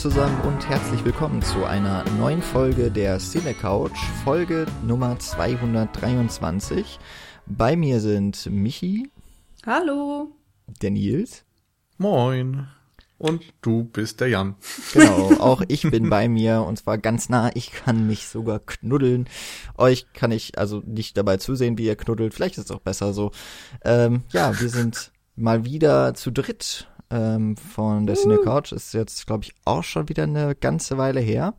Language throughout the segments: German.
zusammen und herzlich willkommen zu einer neuen Folge der Cine Couch, Folge Nummer 223. Bei mir sind Michi. Hallo. Der Nils. Moin. Und du bist der Jan. Genau, auch ich bin bei mir und zwar ganz nah. Ich kann mich sogar knuddeln. Euch kann ich also nicht dabei zusehen, wie ihr knuddelt. Vielleicht ist es auch besser so. Ähm, ja, wir sind mal wieder zu dritt ähm, von der Cine Couch. Ist jetzt, glaube ich, auch schon wieder eine ganze Weile her.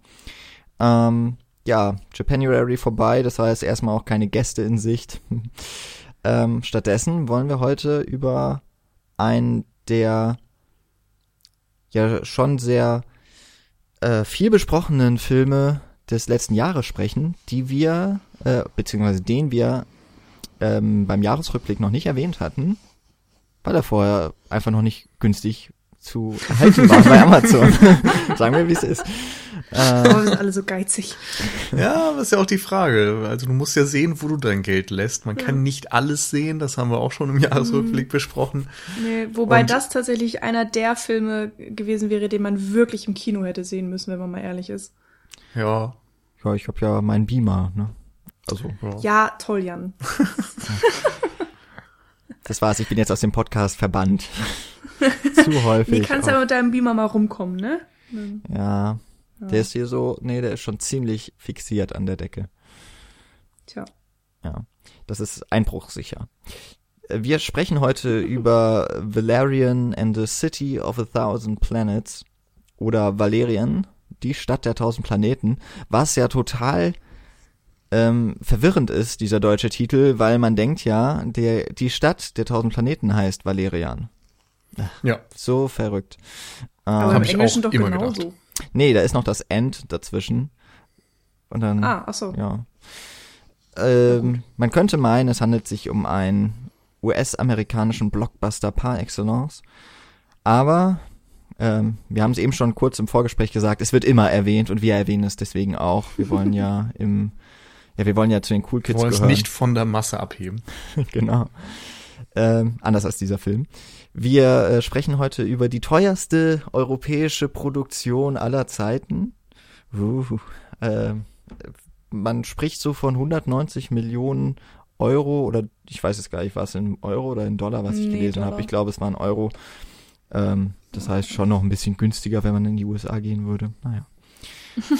Ähm, ja, Japanuary vorbei. Das heißt erstmal auch keine Gäste in Sicht. ähm, stattdessen wollen wir heute über einen der ja schon sehr äh, viel besprochenen Filme des letzten Jahres sprechen, die wir, äh, beziehungsweise den wir ähm, beim Jahresrückblick noch nicht erwähnt hatten, weil er vorher einfach noch nicht günstig zu erhalten war bei Amazon. Sagen wir, wie es ist. Äh, oh, wir sind alle so geizig. Ja, das ist ja auch die Frage. Also du musst ja sehen, wo du dein Geld lässt. Man ja. kann nicht alles sehen, das haben wir auch schon im Jahresrückblick mhm. besprochen. Nee, wobei Und das tatsächlich einer der Filme gewesen wäre, den man wirklich im Kino hätte sehen müssen, wenn man mal ehrlich ist. Ja. Ja, ich habe ja meinen Beamer, ne? Also. Ja, ja toll, Jan. Das war's, ich bin jetzt aus dem Podcast verbannt. Zu häufig. Nee, kannst ja mit deinem Beamer mal rumkommen, ne? Ja, ja. Der ist hier so, nee, der ist schon ziemlich fixiert an der Decke. Tja. Ja, das ist einbruchsicher. Wir sprechen heute über Valerian and the City of a Thousand Planets oder Valerian, die Stadt der tausend Planeten, was ja total ähm, verwirrend ist, dieser deutsche Titel, weil man denkt ja, der, die Stadt der tausend Planeten heißt Valerian. Ja. So verrückt. Aber ähm, im Englischen doch genauso. Gedacht. Nee, da ist noch das End dazwischen. Und dann. Ah, ach so. Ja. Ähm, man könnte meinen, es handelt sich um einen US-amerikanischen Blockbuster par excellence. Aber ähm, wir haben es eben schon kurz im Vorgespräch gesagt, es wird immer erwähnt und wir erwähnen es deswegen auch. Wir wollen ja im ja, wir wollen ja zu den Cool Kids wir wollen gehören. es nicht von der Masse abheben. genau. Ähm, anders als dieser Film. Wir äh, sprechen heute über die teuerste europäische Produktion aller Zeiten. Uh, äh, man spricht so von 190 Millionen Euro oder ich weiß es gar nicht, war es in Euro oder in Dollar, was ich nee, gelesen habe. Ich glaube, es war ein Euro. Ähm, das heißt schon noch ein bisschen günstiger, wenn man in die USA gehen würde. Naja.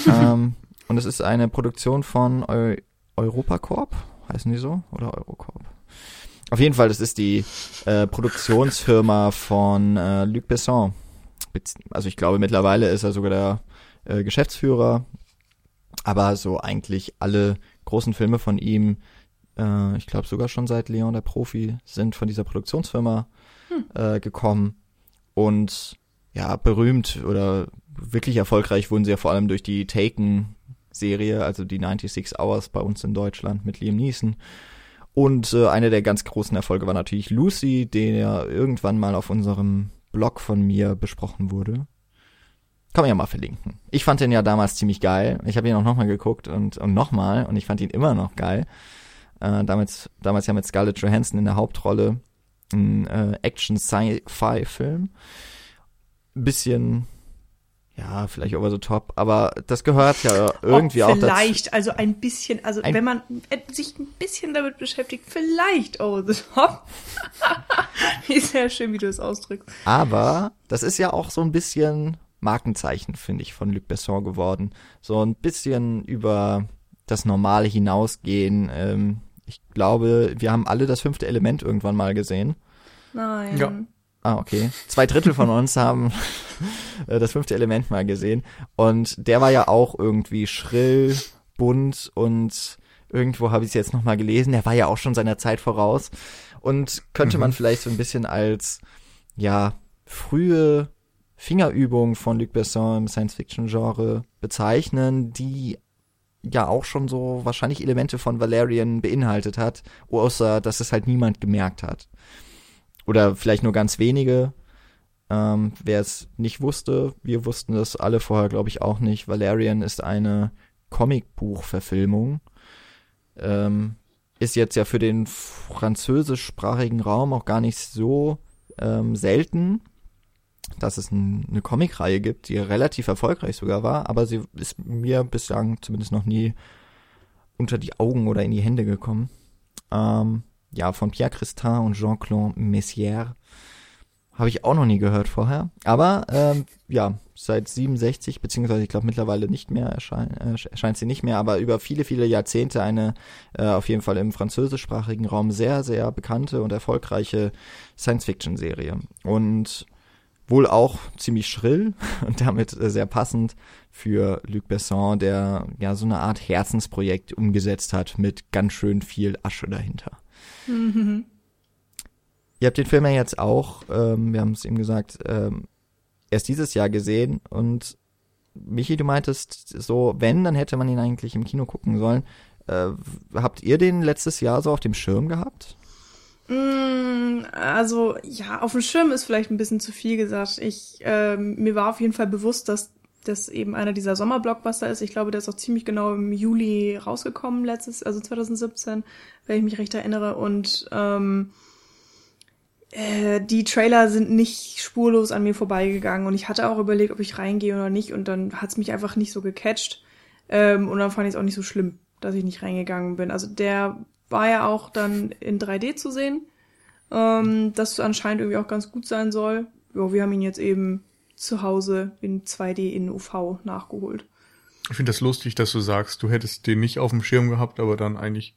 ähm, und es ist eine Produktion von Eu Europacorp, heißen die so? Oder Eurocorp? Auf jeden Fall, das ist die äh, Produktionsfirma von äh, Luc Besson. Also ich glaube, mittlerweile ist er sogar der äh, Geschäftsführer. Aber so eigentlich alle großen Filme von ihm, äh, ich glaube sogar schon seit Leon der Profi, sind von dieser Produktionsfirma hm. äh, gekommen. Und ja, berühmt oder wirklich erfolgreich wurden sie ja vor allem durch die Taken Serie, also die 96 Hours bei uns in Deutschland mit Liam Neeson. Und äh, einer der ganz großen Erfolge war natürlich Lucy, den ja irgendwann mal auf unserem Blog von mir besprochen wurde. Kann man ja mal verlinken. Ich fand den ja damals ziemlich geil. Ich habe ihn auch nochmal geguckt und, und nochmal und ich fand ihn immer noch geil. Äh, damals, damals ja mit Scarlett Johansson in der Hauptrolle. Ein äh, Action-Sci-Fi-Film. Bisschen ja, vielleicht over the top, aber das gehört ja irgendwie oh, auch dazu. Vielleicht, also ein bisschen, also ein wenn man sich ein bisschen damit beschäftigt, vielleicht over the top. wie sehr schön, wie du es ausdrückst. Aber das ist ja auch so ein bisschen Markenzeichen, finde ich, von Luc Besson geworden. So ein bisschen über das Normale hinausgehen. Ähm, ich glaube, wir haben alle das fünfte Element irgendwann mal gesehen. Nein. Ja. Ah, okay. Zwei Drittel von uns haben äh, das fünfte Element mal gesehen. Und der war ja auch irgendwie schrill, bunt und irgendwo habe ich es jetzt nochmal gelesen. Der war ja auch schon seiner Zeit voraus. Und könnte mhm. man vielleicht so ein bisschen als, ja, frühe Fingerübung von Luc Besson im Science-Fiction-Genre bezeichnen, die ja auch schon so wahrscheinlich Elemente von Valerian beinhaltet hat, außer dass es halt niemand gemerkt hat. Oder vielleicht nur ganz wenige. Ähm, Wer es nicht wusste, wir wussten das alle vorher, glaube ich, auch nicht. Valerian ist eine Comicbuchverfilmung. Ähm, ist jetzt ja für den französischsprachigen Raum auch gar nicht so ähm, selten. dass es ein, eine Comicreihe gibt, die relativ erfolgreich sogar war, aber sie ist mir bislang zumindest noch nie unter die Augen oder in die Hände gekommen. Ähm, ja, von Pierre Christin und Jean-Claude Messier habe ich auch noch nie gehört vorher. Aber ähm, ja, seit 67, beziehungsweise ich glaube mittlerweile nicht mehr, erschein, äh, erscheint sie nicht mehr, aber über viele, viele Jahrzehnte eine äh, auf jeden Fall im französischsprachigen Raum sehr, sehr bekannte und erfolgreiche Science-Fiction-Serie. Und wohl auch ziemlich schrill und damit äh, sehr passend für Luc Besson, der ja so eine Art Herzensprojekt umgesetzt hat mit ganz schön viel Asche dahinter. Mhm. Ihr habt den Film ja jetzt auch, ähm, wir haben es eben gesagt, ähm, erst dieses Jahr gesehen und Michi, du meintest so, wenn, dann hätte man ihn eigentlich im Kino gucken sollen. Äh, habt ihr den letztes Jahr so auf dem Schirm gehabt? Mm, also ja, auf dem Schirm ist vielleicht ein bisschen zu viel gesagt. Ich äh, mir war auf jeden Fall bewusst, dass das eben einer dieser Sommerblockbuster ist. Ich glaube, der ist auch ziemlich genau im Juli rausgekommen letztes, also 2017, wenn ich mich recht erinnere. Und ähm, äh, die Trailer sind nicht spurlos an mir vorbeigegangen und ich hatte auch überlegt, ob ich reingehe oder nicht und dann hat's mich einfach nicht so gecatcht ähm, und dann fand ich es auch nicht so schlimm, dass ich nicht reingegangen bin. Also der war ja auch dann in 3D zu sehen, ähm, das anscheinend irgendwie auch ganz gut sein soll. Ja, wir haben ihn jetzt eben zu Hause in 2D in UV nachgeholt. Ich finde das lustig, dass du sagst, du hättest den nicht auf dem Schirm gehabt, aber dann eigentlich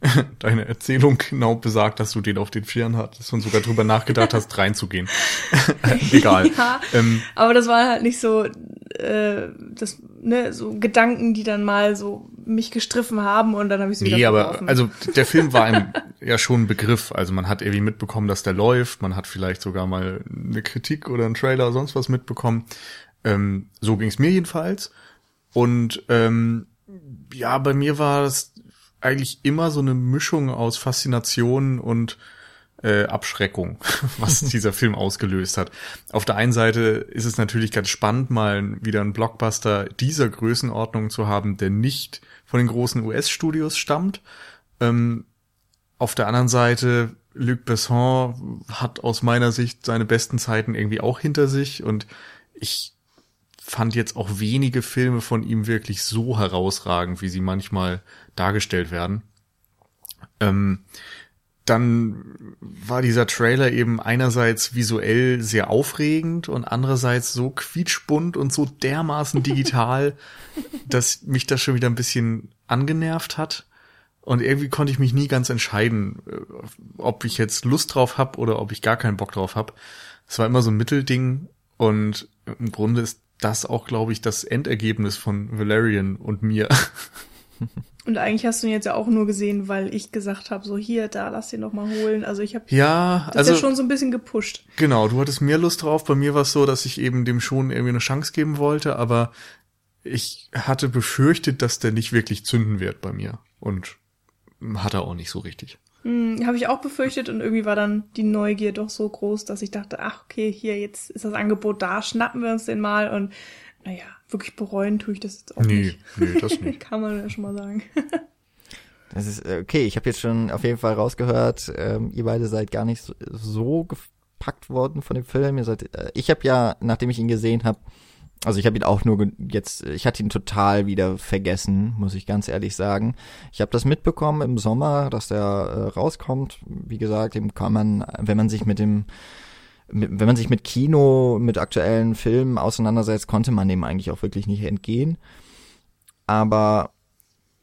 deine Erzählung genau besagt, dass du den auf den Vieren hattest und sogar drüber nachgedacht hast, reinzugehen. Egal. Ja, ähm, aber das war halt nicht so, äh, das, ne, so Gedanken, die dann mal so mich gestriffen haben und dann habe ich sie wieder Nee, aber also der Film war einem ja schon ein Begriff. Also man hat irgendwie mitbekommen, dass der läuft. Man hat vielleicht sogar mal eine Kritik oder einen Trailer oder sonst was mitbekommen. Ähm, so ging es mir jedenfalls. Und ähm, ja, bei mir war es eigentlich immer so eine Mischung aus Faszination und äh, Abschreckung, was dieser Film ausgelöst hat. Auf der einen Seite ist es natürlich ganz spannend, mal wieder einen Blockbuster dieser Größenordnung zu haben, der nicht von den großen US-Studios stammt. Ähm, auf der anderen Seite, Luc Besson hat aus meiner Sicht seine besten Zeiten irgendwie auch hinter sich und ich fand jetzt auch wenige Filme von ihm wirklich so herausragend, wie sie manchmal dargestellt werden. Ähm, dann war dieser Trailer eben einerseits visuell sehr aufregend und andererseits so quietschbunt und so dermaßen digital, dass mich das schon wieder ein bisschen angenervt hat. Und irgendwie konnte ich mich nie ganz entscheiden, äh, ob ich jetzt Lust drauf hab oder ob ich gar keinen Bock drauf hab. Es war immer so ein Mittelding und im Grunde ist das auch, glaube ich, das Endergebnis von Valerian und mir. Und eigentlich hast du ihn jetzt ja auch nur gesehen, weil ich gesagt habe, so hier, da, lass den noch mal holen. Also ich habe ja, das also, ja schon so ein bisschen gepusht. Genau, du hattest mehr Lust drauf. Bei mir war es so, dass ich eben dem schon irgendwie eine Chance geben wollte, aber ich hatte befürchtet, dass der nicht wirklich zünden wird bei mir. Und hat er auch nicht so richtig. Hm, habe ich auch befürchtet und irgendwie war dann die Neugier doch so groß, dass ich dachte, ach okay, hier jetzt ist das Angebot da, schnappen wir uns den mal und naja, wirklich bereuen tue ich das jetzt auch nee, nicht. Nee, das nicht. Kann man ja schon mal sagen. das ist äh, okay, ich habe jetzt schon auf jeden Fall rausgehört, ähm, ihr beide seid gar nicht so, so gepackt worden von dem Film. Ihr seid, äh, ich habe ja, nachdem ich ihn gesehen habe, also ich habe ihn auch nur jetzt, ich hatte ihn total wieder vergessen, muss ich ganz ehrlich sagen. Ich habe das mitbekommen im Sommer, dass der äh, rauskommt. Wie gesagt, dem kann man, wenn man sich mit dem, wenn man sich mit Kino, mit aktuellen Filmen auseinandersetzt, konnte man dem eigentlich auch wirklich nicht entgehen. Aber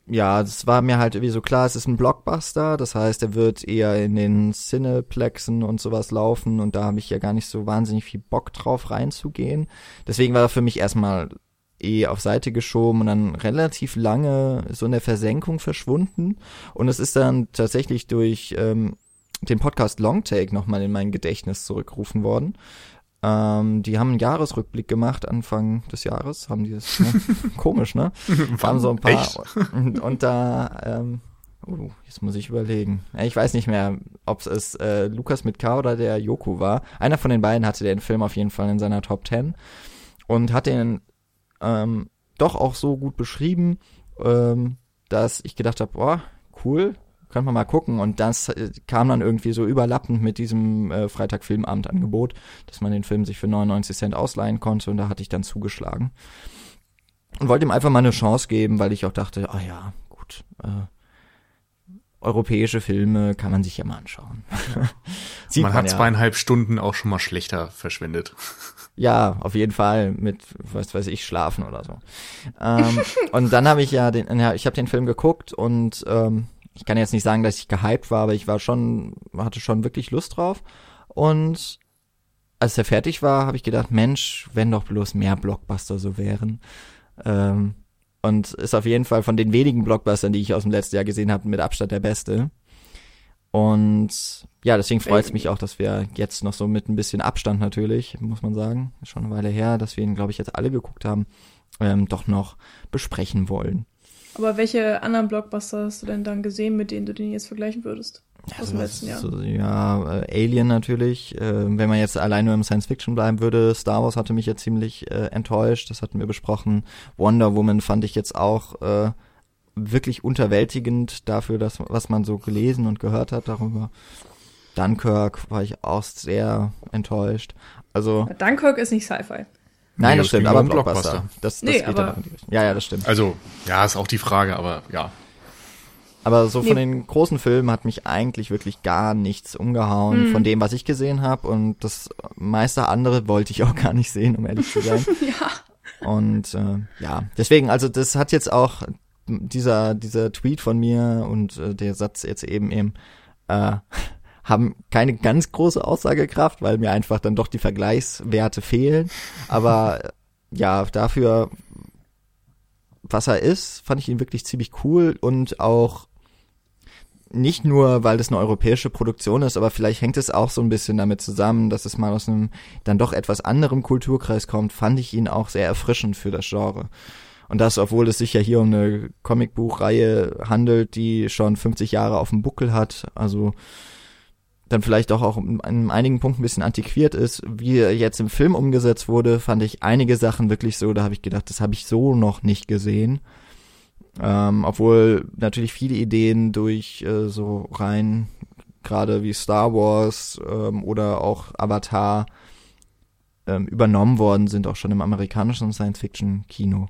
ja, es war mir halt irgendwie so klar, es ist ein Blockbuster, das heißt, er wird eher in den Cineplexen und sowas laufen und da habe ich ja gar nicht so wahnsinnig viel Bock drauf reinzugehen. Deswegen war er für mich erstmal eh auf Seite geschoben und dann relativ lange so in der Versenkung verschwunden und es ist dann tatsächlich durch ähm, den Podcast Longtake nochmal in mein Gedächtnis zurückgerufen worden. Ähm, die haben einen Jahresrückblick gemacht, Anfang des Jahres, haben die das, ne? komisch, ne? haben so ein paar, und, und, da, ähm, oh, jetzt muss ich überlegen. Ich weiß nicht mehr, ob es äh, Lukas mit K oder der Joko war. Einer von den beiden hatte den Film auf jeden Fall in seiner Top 10 und hat den ähm, doch auch so gut beschrieben, ähm, dass ich gedacht habe, boah, cool, könnte man mal gucken. Und das äh, kam dann irgendwie so überlappend mit diesem äh, Freitag-Filmabend-Angebot, dass man den Film sich für 99 Cent ausleihen konnte und da hatte ich dann zugeschlagen. Und wollte ihm einfach mal eine Chance geben, weil ich auch dachte, ah ja, gut, äh, europäische Filme kann man sich ja mal anschauen. man, man hat ja. zweieinhalb Stunden auch schon mal schlechter verschwendet. Ja, auf jeden Fall mit, was weiß ich, schlafen oder so. Ähm, und dann habe ich ja den, ja, ich habe den Film geguckt und ähm, ich kann jetzt nicht sagen, dass ich gehypt war, aber ich war schon, hatte schon wirklich Lust drauf. Und als er fertig war, habe ich gedacht, Mensch, wenn doch bloß mehr Blockbuster so wären. Ähm, und ist auf jeden Fall von den wenigen Blockbustern, die ich aus dem letzten Jahr gesehen habe, mit Abstand der beste. Und ja, deswegen freut es mich auch, dass wir jetzt noch so mit ein bisschen Abstand natürlich, muss man sagen, schon eine Weile her, dass wir ihn, glaube ich, jetzt alle geguckt haben, ähm, doch noch besprechen wollen. Aber welche anderen Blockbuster hast du denn dann gesehen, mit denen du den jetzt vergleichen würdest? aus dem letzten Jahr. Ja, äh, Alien natürlich. Äh, wenn man jetzt allein nur im Science Fiction bleiben würde, Star Wars hatte mich jetzt ziemlich äh, enttäuscht. Das hatten wir besprochen. Wonder Woman fand ich jetzt auch äh, wirklich unterwältigend dafür, dass was man so gelesen und gehört hat darüber. Dunkirk war ich auch sehr enttäuscht. Also Dunkirk ist nicht Sci-Fi. Nein, nee, das stimmt, aber Blockbuster. Blockbuster. Das, das nee, geht aber, Ja, ja, das stimmt. Also, ja, ist auch die Frage, aber ja. Aber so von nee. den großen Filmen hat mich eigentlich wirklich gar nichts umgehauen mhm. von dem, was ich gesehen habe. Und das meiste andere wollte ich auch gar nicht sehen, um ehrlich zu sein. ja. Und äh, ja, deswegen, also das hat jetzt auch dieser, dieser Tweet von mir und äh, der Satz jetzt eben eben äh, haben keine ganz große Aussagekraft, weil mir einfach dann doch die Vergleichswerte fehlen. Aber ja, dafür, was er ist, fand ich ihn wirklich ziemlich cool und auch nicht nur, weil das eine europäische Produktion ist, aber vielleicht hängt es auch so ein bisschen damit zusammen, dass es mal aus einem dann doch etwas anderem Kulturkreis kommt, fand ich ihn auch sehr erfrischend für das Genre. Und das, obwohl es sich ja hier um eine Comicbuchreihe handelt, die schon 50 Jahre auf dem Buckel hat, also dann vielleicht auch, auch in einigen Punkten ein bisschen antiquiert ist, wie er jetzt im Film umgesetzt wurde, fand ich einige Sachen wirklich so, da habe ich gedacht, das habe ich so noch nicht gesehen. Ähm, obwohl natürlich viele Ideen durch äh, so rein, gerade wie Star Wars ähm, oder auch Avatar ähm, übernommen worden sind, auch schon im amerikanischen Science-Fiction-Kino.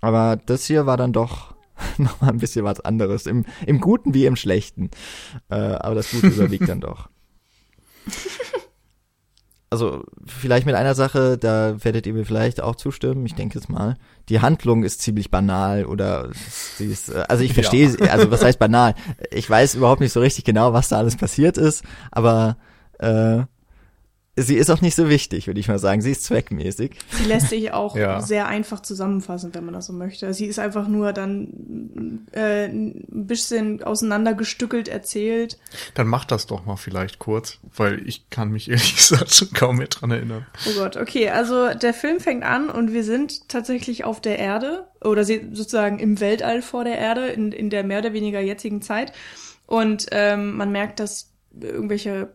Aber das hier war dann doch noch mal ein bisschen was anderes, im, im Guten wie im Schlechten. Äh, aber das Gute überwiegt dann doch. also vielleicht mit einer Sache, da werdet ihr mir vielleicht auch zustimmen, ich denke es mal. Die Handlung ist ziemlich banal oder sie ist, äh, also ich verstehe, ja. also was heißt banal? Ich weiß überhaupt nicht so richtig genau, was da alles passiert ist, aber äh, sie ist auch nicht so wichtig, würde ich mal sagen. Sie ist zweckmäßig. Sie lässt sich auch ja. sehr einfach zusammenfassen, wenn man das so möchte. Sie ist einfach nur dann äh, ein bisschen auseinandergestückelt erzählt. Dann mach das doch mal vielleicht kurz, weil ich kann mich ehrlich gesagt schon kaum mehr dran erinnern. Oh Gott, okay, also der Film fängt an und wir sind tatsächlich auf der Erde oder sozusagen im Weltall vor der Erde in, in der mehr oder weniger jetzigen Zeit. Und ähm, man merkt, dass irgendwelche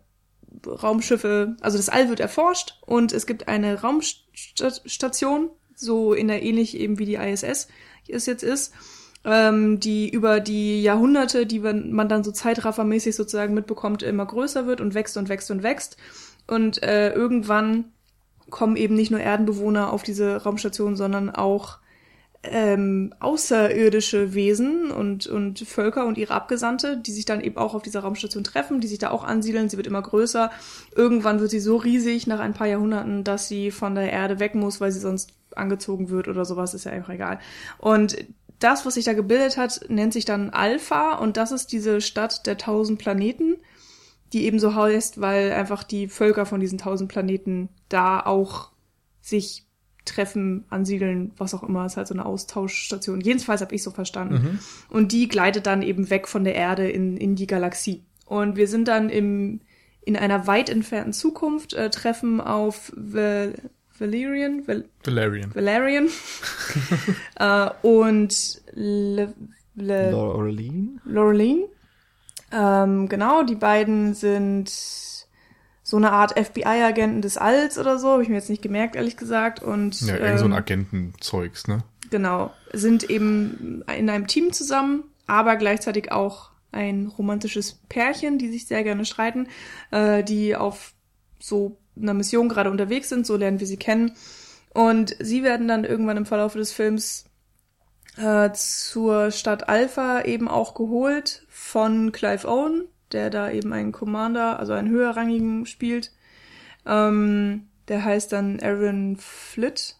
Raumschiffe, also das All wird erforscht und es gibt eine Raumstation, so in der ähnlich eben wie die ISS es jetzt ist, ähm, die über die Jahrhunderte, die man dann so zeitraffermäßig sozusagen mitbekommt, immer größer wird und wächst und wächst und wächst. Und äh, irgendwann kommen eben nicht nur Erdenbewohner auf diese Raumstation, sondern auch ähm, außerirdische Wesen und, und Völker und ihre Abgesandte, die sich dann eben auch auf dieser Raumstation treffen, die sich da auch ansiedeln. Sie wird immer größer. Irgendwann wird sie so riesig nach ein paar Jahrhunderten, dass sie von der Erde weg muss, weil sie sonst angezogen wird oder sowas, ist ja einfach egal. Und das, was sich da gebildet hat, nennt sich dann Alpha und das ist diese Stadt der tausend Planeten, die eben so heißt, weil einfach die Völker von diesen tausend Planeten da auch sich treffen, ansiedeln, was auch immer. Es ist halt so eine Austauschstation. Jedenfalls habe ich so verstanden. Mhm. Und die gleitet dann eben weg von der Erde in, in die Galaxie. Und wir sind dann im, in einer weit entfernten Zukunft, äh, treffen auf Val Valerian. Val Valerian. Valerian. äh, und Le, Le Laureline. Laureline. Ähm, genau, die beiden sind so eine Art FBI-Agenten des Alls oder so, habe ich mir jetzt nicht gemerkt, ehrlich gesagt. Und, ja, irgend so ein ähm, Agentenzeugs, ne? Genau. Sind eben in einem Team zusammen, aber gleichzeitig auch ein romantisches Pärchen, die sich sehr gerne streiten, äh, die auf so einer Mission gerade unterwegs sind, so lernen wir sie kennen. Und sie werden dann irgendwann im Verlauf des Films äh, zur Stadt Alpha eben auch geholt von Clive Owen, der da eben einen Commander, also einen höherrangigen spielt. Ähm, der heißt dann Aaron Flitt.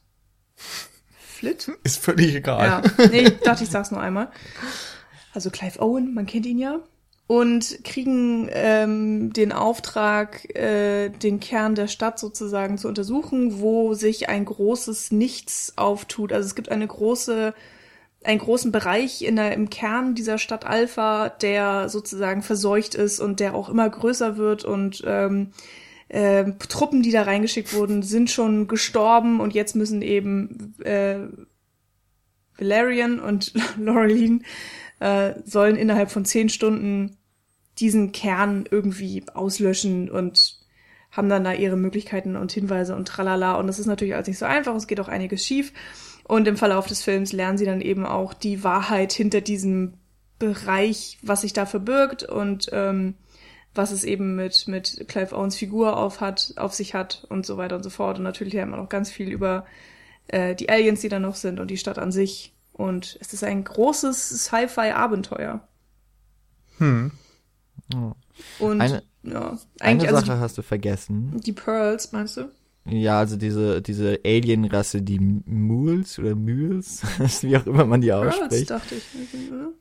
Flitt? Ist völlig egal. Ja, nee, ich dachte, ich sag's nur einmal. Also Clive Owen, man kennt ihn ja. Und kriegen ähm, den Auftrag, äh, den Kern der Stadt sozusagen zu untersuchen, wo sich ein großes Nichts auftut. Also es gibt eine große einen großen Bereich in der, im Kern dieser Stadt Alpha, der sozusagen verseucht ist und der auch immer größer wird und ähm, äh, Truppen, die da reingeschickt wurden, sind schon gestorben und jetzt müssen eben äh, Valerian und Laureline äh, sollen innerhalb von zehn Stunden diesen Kern irgendwie auslöschen und haben dann da ihre Möglichkeiten und Hinweise und tralala. Und das ist natürlich alles nicht so einfach, es geht auch einiges schief. Und im Verlauf des Films lernen sie dann eben auch die Wahrheit hinter diesem Bereich, was sich da verbirgt und ähm, was es eben mit, mit Clive Owens Figur auf, hat, auf sich hat und so weiter und so fort. Und natürlich lernt man auch ganz viel über äh, die Aliens, die da noch sind und die Stadt an sich. Und es ist ein großes Sci-Fi-Abenteuer. Hm. Oh. Und eine, ja, eine eigentlich, Sache also hast du vergessen. die Pearls, meinst du? Ja, also diese, diese Alien-Rasse, die Mules oder Mules, wie auch immer man die Pearls, ausspricht. dachte ich.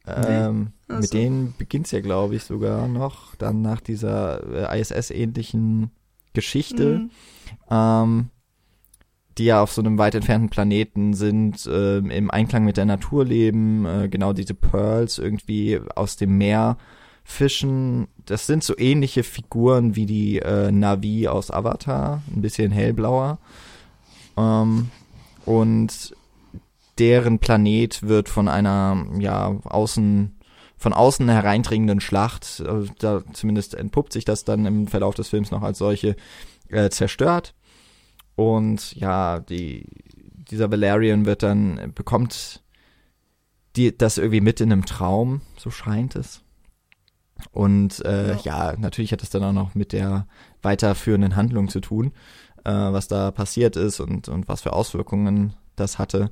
Ähm, Ach mit so. denen beginnt's ja, glaube ich, sogar noch, dann nach dieser äh, ISS-ähnlichen Geschichte, Mhm. ähm, die ja auf so einem weit entfernten Planeten sind, ähm, im Einklang mit der Natur leben, äh, genau diese Pearls irgendwie aus dem Meer fischen. Das sind so ähnliche Figuren wie die äh, Navi aus Avatar, ein bisschen hellblauer. Ähm, und deren Planet wird von einer, ja, außen, von außen hereindringenden Schlacht, äh, da zumindest entpuppt sich das dann im Verlauf des Films noch als solche, äh, zerstört. Und ja, die, dieser Valerian wird dann, bekommt die, das irgendwie mit in einem Traum, so scheint es. Und äh, ja. Ja. natürlich hat es dann auch noch mit der weiterführenden Handlung zu tun, äh, was da passiert ist und, und was für Auswirkungen das hatte.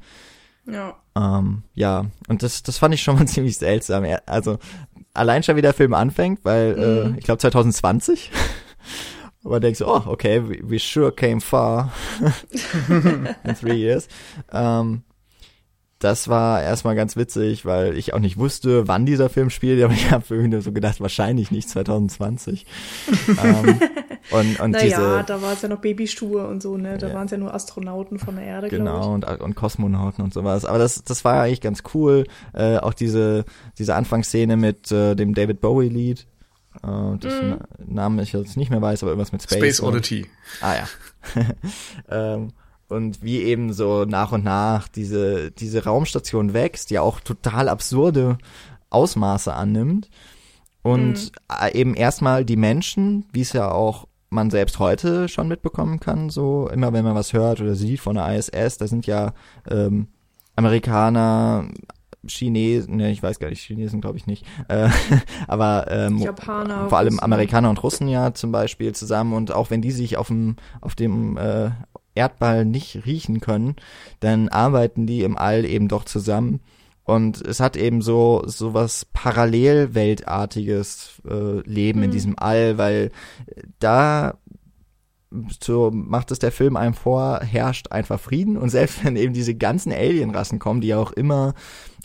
Ja. Ähm, ja, und das, das fand ich schon mal ziemlich seltsam. Also allein schon wie der Film anfängt, weil Mhm. äh, ich glaube 2020. Aber denkst du, oh, okay, we, we sure came far in three years. Ähm, das war erstmal ganz witzig, weil ich auch nicht wusste, wann dieser Film spielt, aber ich habe irgendwie nur so gedacht, wahrscheinlich nicht 2020. ähm, und und Naja, diese, da war es ja noch Babystube und so, ne? Da Ja. waren es ja nur Astronauten von der Erde, glaube Genau, und, und Kosmonauten und sowas. Aber das, das war eigentlich ganz cool. Äh, auch diese, diese Anfangsszene mit äh, dem David Bowie-Lied. Äh, dessen Mhm. Namen ich jetzt nicht mehr weiß, aber irgendwas mit Space. Space und- Oddity. Ah ja. ähm, und wie eben so nach und nach diese, diese Raumstation wächst, ja auch total absurde Ausmaße annimmt. Und äh, eben erstmal die Menschen, wie es ja auch man selbst heute schon mitbekommen kann, so immer wenn man was hört oder sieht von der ISS, da sind ja ähm, Amerikaner, Chinesen, ne, ich weiß gar nicht, Chinesen glaube ich nicht, äh, aber ähm, Japaner, vor allem. Amerikaner und Russen ja zum Beispiel zusammen und auch wenn die sich auf dem auf dem äh, Erdball nicht riechen können, dann arbeiten die im All eben doch zusammen und es hat eben so so was Parallelweltartiges äh, Leben in Mhm. diesem All, weil da so macht es der Film einem vor, herrscht einfach Frieden und selbst wenn eben diese ganzen Alienrassen kommen, die ja auch immer,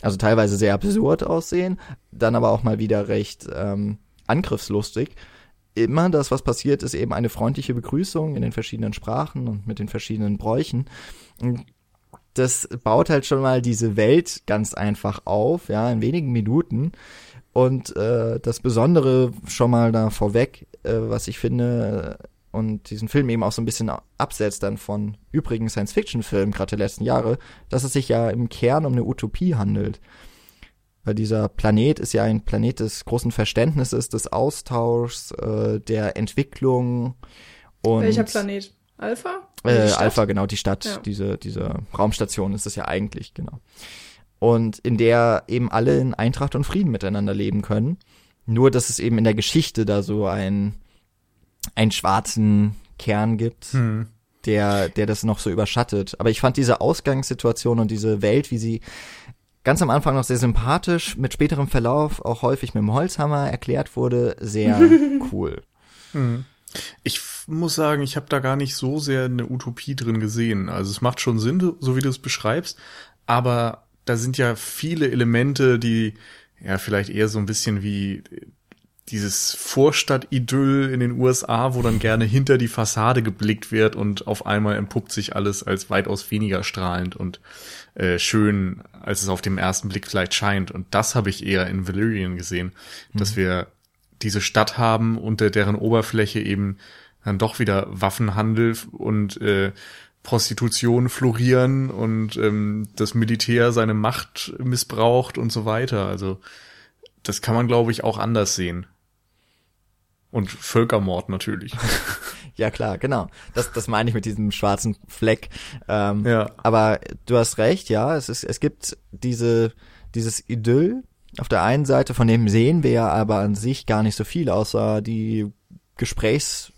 also teilweise sehr absurd aussehen, dann aber auch mal wieder recht ähm, angriffslustig, immer das, was passiert, ist eben eine freundliche Begrüßung in den verschiedenen Sprachen und mit den verschiedenen Bräuchen. Und das baut halt schon mal diese Welt ganz einfach auf, ja, in wenigen Minuten. Und äh, das Besondere schon mal da vorweg, äh, was ich finde, und diesen Film eben auch so ein bisschen absetzt dann von übrigen Science-Fiction-Filmen, gerade der letzten Jahre, dass es sich ja im Kern um eine Utopie handelt. Weil dieser Planet ist ja ein Planet des großen Verständnisses, des Austauschs, äh, der Entwicklung und Welcher Planet? Alpha? äh? Alpha, genau, die Stadt, Ja. diese, diese Raumstation ist es ja eigentlich, genau. Und in der eben alle in Eintracht und Frieden miteinander leben können. nur, dass es eben in der Geschichte da so ein, einen schwarzen Kern gibt, hm. der, der das noch so überschattet. Aber ich fand diese Ausgangssituation und diese Welt, wie sie ganz am Anfang noch sehr sympathisch, mit späterem Verlauf auch häufig mit dem Holzhammer erklärt wurde, sehr cool. Hm. Ich muss sagen, ich habe da gar nicht so sehr eine Utopie drin gesehen. Also es macht schon Sinn, so wie du es beschreibst, aber da sind ja viele Elemente, die ja vielleicht eher so ein bisschen wie dieses Vorstadt-Idyll in den USA, wo dann gerne hinter die Fassade geblickt wird und auf einmal entpuppt sich alles als weitaus weniger strahlend und äh, schön, als es auf dem ersten Blick vielleicht scheint. Und das habe ich eher in Valyrian gesehen, mhm. dass wir diese Stadt haben, unter deren Oberfläche eben dann doch wieder Waffenhandel und äh, Prostitution florieren und ähm, das Militär seine Macht missbraucht und so weiter. Also das kann man, glaube ich, auch anders sehen. Und Völkermord natürlich. ja klar, genau. Das, das meine ich mit diesem schwarzen Fleck. Ähm, ja. Aber du hast recht, ja. Es ist, es gibt diese, dieses Idyll, auf der einen Seite, von dem sehen wir ja aber an sich gar nicht so viel, außer die Gesprächs,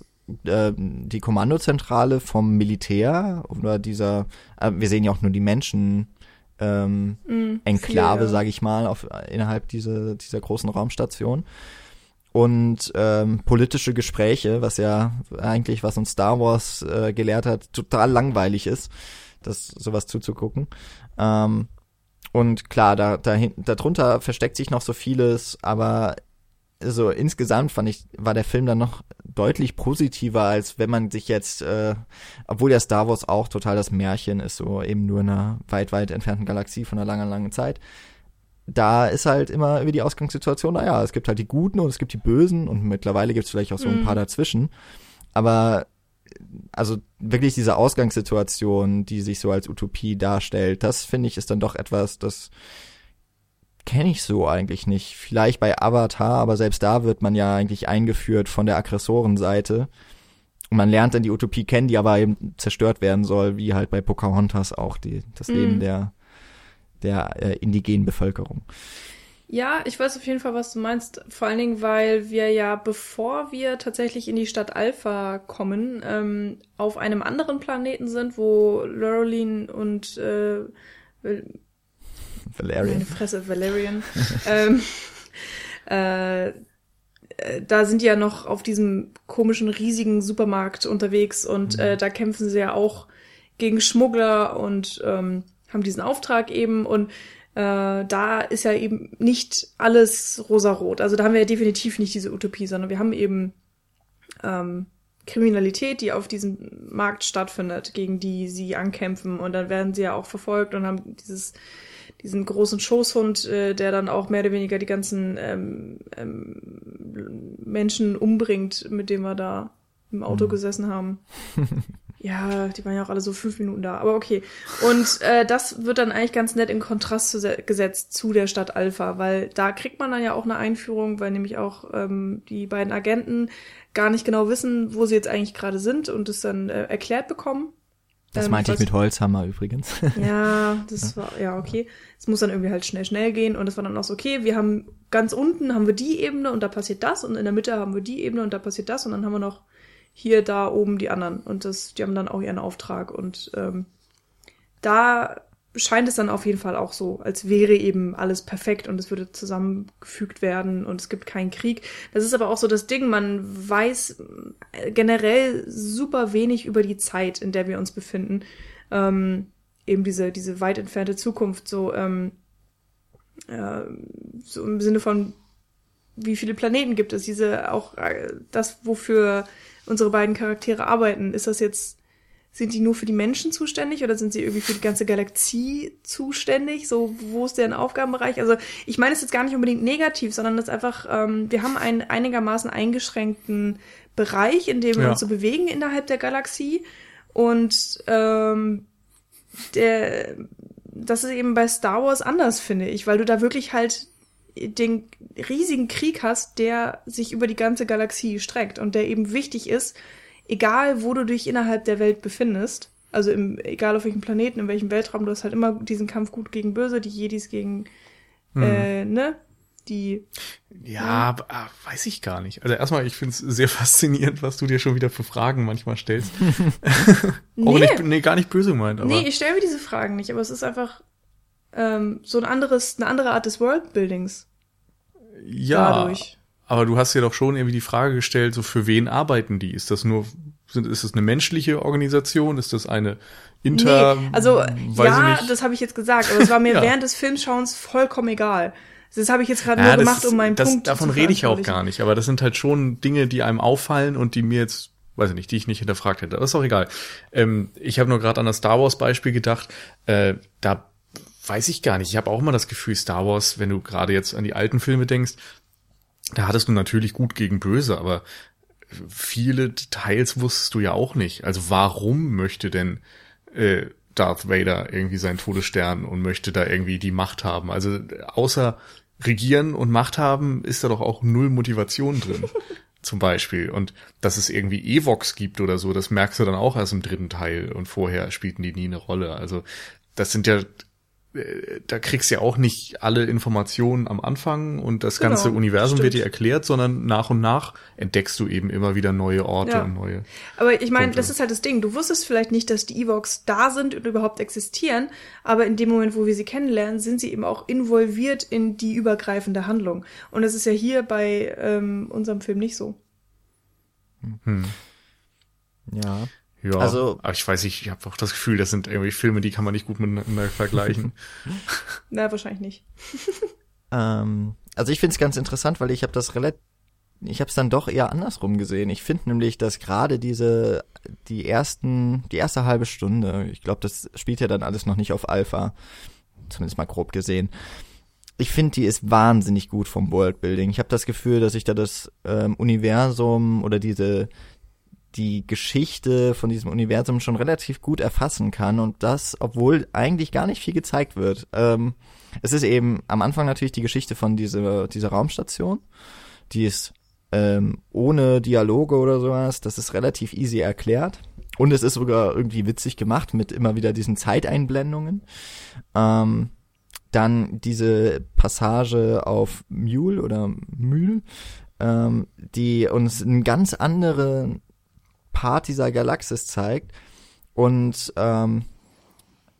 äh, die Kommandozentrale vom Militär oder dieser, äh, wir sehen ja auch nur die Menschen, ähm, mm, Enklave, ja. sage ich mal, auf, innerhalb dieser, dieser großen Raumstation. Und ähm, politische Gespräche, was ja eigentlich, was uns Star Wars äh, gelehrt hat, total langweilig ist, das sowas zuzugucken. Ähm, und klar, da, da darunter versteckt sich noch so vieles, aber so insgesamt fand ich, war der Film dann noch deutlich positiver, als wenn man sich jetzt, äh, obwohl ja Star Wars auch total das Märchen ist, so eben nur in einer weit, weit entfernten Galaxie von einer langen, langen Zeit. Da ist halt immer über die Ausgangssituation, naja, es gibt halt die Guten und es gibt die Bösen und mittlerweile gibt es vielleicht auch so ein mhm. paar dazwischen. Aber also wirklich diese Ausgangssituation, die sich so als Utopie darstellt, das finde ich ist dann doch etwas, das kenne ich so eigentlich nicht. Vielleicht bei Avatar, aber selbst da wird man ja eigentlich eingeführt von der Aggressorenseite. Und man lernt dann die Utopie kennen, die aber eben zerstört werden soll, wie halt bei Pocahontas auch die, das mhm. Leben der, der äh, indigenen Bevölkerung. Ja, ich weiß auf jeden Fall, was du meinst. Vor allen Dingen, weil wir ja, bevor wir tatsächlich in die Stadt Alpha kommen, ähm, auf einem anderen Planeten sind, wo Laureline und äh, Valerian. Meine Fresse, Valerian. ähm, äh, da sind die ja noch auf diesem komischen, riesigen Supermarkt unterwegs und mhm. äh, da kämpfen sie ja auch gegen Schmuggler und ähm, haben diesen Auftrag eben und äh, da ist ja eben nicht alles rosarot. Also da haben wir ja definitiv nicht diese Utopie, sondern wir haben eben ähm, Kriminalität, die auf diesem Markt stattfindet, gegen die sie ankämpfen und dann werden sie ja auch verfolgt und haben dieses diesen großen Schoßhund, äh, der dann auch mehr oder weniger die ganzen ähm, ähm, Menschen umbringt, mit dem wir da im Auto mhm. gesessen haben. Ja, die waren ja auch alle so fünf Minuten da, aber okay. Und äh, das wird dann eigentlich ganz nett in Kontrast zu, gesetzt zu der Stadt Alpha, weil da kriegt man dann ja auch eine Einführung, weil nämlich auch ähm, die beiden Agenten gar nicht genau wissen, wo sie jetzt eigentlich gerade sind und es dann äh, erklärt bekommen. Das ähm, meinte ich mit Holzhammer übrigens. Ja, das war, ja, okay. Es muss dann irgendwie halt schnell, schnell gehen und es war dann auch so, okay, wir haben ganz unten haben wir die Ebene und da passiert das und in der Mitte haben wir die Ebene und da passiert das und dann haben wir noch hier, da, oben die anderen. Und das, die haben dann auch ihren Auftrag. Und ähm, da scheint es dann auf jeden Fall auch so, als wäre eben alles perfekt und es würde zusammengefügt werden und es gibt keinen Krieg. Das ist aber auch so das Ding, man weiß äh, generell super wenig über die Zeit, in der wir uns befinden. Ähm, eben diese, diese weit entfernte Zukunft, so, ähm, äh, so im Sinne von, wie viele Planeten gibt es, diese auch äh, das, wofür unsere beiden Charaktere arbeiten. Ist das jetzt, sind die nur für die Menschen zuständig oder sind sie irgendwie für die ganze Galaxie zuständig? So, wo ist deren Aufgabenbereich? Also ich meine es jetzt gar nicht unbedingt negativ, sondern das einfach, ähm, wir haben einen einigermaßen eingeschränkten Bereich, in dem wir ja. uns so bewegen innerhalb der Galaxie. Und ähm, der, das ist eben bei Star Wars anders, finde ich, weil du da wirklich halt den riesigen Krieg hast, der sich über die ganze Galaxie streckt und der eben wichtig ist, egal wo du dich innerhalb der Welt befindest, also im, egal auf welchem Planeten, in welchem Weltraum, du hast halt immer diesen Kampf gut gegen böse, die Jedis gegen, mhm. äh, ne? die. Ja, ja. Ah, weiß ich gar nicht. Also erstmal, ich finde es sehr faszinierend, was du dir schon wieder für Fragen manchmal stellst. nee. Auch nicht, nee, gar nicht böse gemeint. Aber. Nee, ich stelle mir diese Fragen nicht, aber es ist einfach ähm, so ein anderes, eine andere Art des Worldbuildings. Ja. Dadurch. Aber du hast ja doch schon irgendwie die Frage gestellt, so für wen arbeiten die? Ist das nur, sind, ist das eine menschliche Organisation? Ist das eine Inter? Nee, also ja, das habe ich jetzt gesagt, aber es war mir ja. während des Filmschauens vollkommen egal. Das habe ich jetzt gerade ja, nur gemacht, um meinen das, Punkt davon zu Davon rede ich auch gar nicht, aber das sind halt schon Dinge, die einem auffallen und die mir jetzt, weiß ich nicht, die ich nicht hinterfragt hätte. Aber ist auch egal. Ähm, ich habe nur gerade an das Star Wars Beispiel gedacht. Äh, da weiß ich gar nicht. Ich habe auch immer das Gefühl, Star Wars, wenn du gerade jetzt an die alten Filme denkst, da hattest du natürlich gut gegen böse, aber viele Details wusstest du ja auch nicht. Also warum möchte denn äh, Darth Vader irgendwie seinen Todesstern und möchte da irgendwie die Macht haben? Also außer regieren und Macht haben ist da doch auch null Motivation drin. zum Beispiel. Und dass es irgendwie Evox gibt oder so, das merkst du dann auch erst im dritten Teil und vorher spielten die nie eine Rolle. Also das sind ja da kriegst du ja auch nicht alle Informationen am Anfang und das genau, ganze Universum stimmt. wird dir erklärt, sondern nach und nach entdeckst du eben immer wieder neue Orte ja. und neue. Aber ich meine, das ist halt das Ding. Du wusstest vielleicht nicht, dass die Evox da sind und überhaupt existieren, aber in dem Moment, wo wir sie kennenlernen, sind sie eben auch involviert in die übergreifende Handlung. Und das ist ja hier bei ähm, unserem Film nicht so. Hm. Ja. Ja, also, aber ich weiß nicht, ich habe auch das Gefühl, das sind irgendwie Filme, die kann man nicht gut miteinander vergleichen. Na, wahrscheinlich nicht. ähm, also ich finde es ganz interessant, weil ich habe das relativ ich habe es dann doch eher andersrum gesehen. Ich finde nämlich, dass gerade diese die ersten die erste halbe Stunde, ich glaube, das spielt ja dann alles noch nicht auf Alpha, zumindest mal grob gesehen. Ich finde, die ist wahnsinnig gut vom Worldbuilding. Ich habe das Gefühl, dass ich da das ähm, Universum oder diese die Geschichte von diesem Universum schon relativ gut erfassen kann und das, obwohl eigentlich gar nicht viel gezeigt wird. Ähm, es ist eben am Anfang natürlich die Geschichte von dieser, dieser Raumstation, die ist ähm, ohne Dialoge oder sowas, das ist relativ easy erklärt. Und es ist sogar irgendwie witzig gemacht mit immer wieder diesen Zeiteinblendungen. Ähm, dann diese Passage auf Mule oder Mühl, ähm, die uns einen ganz anderen Part dieser Galaxis zeigt. Und ähm,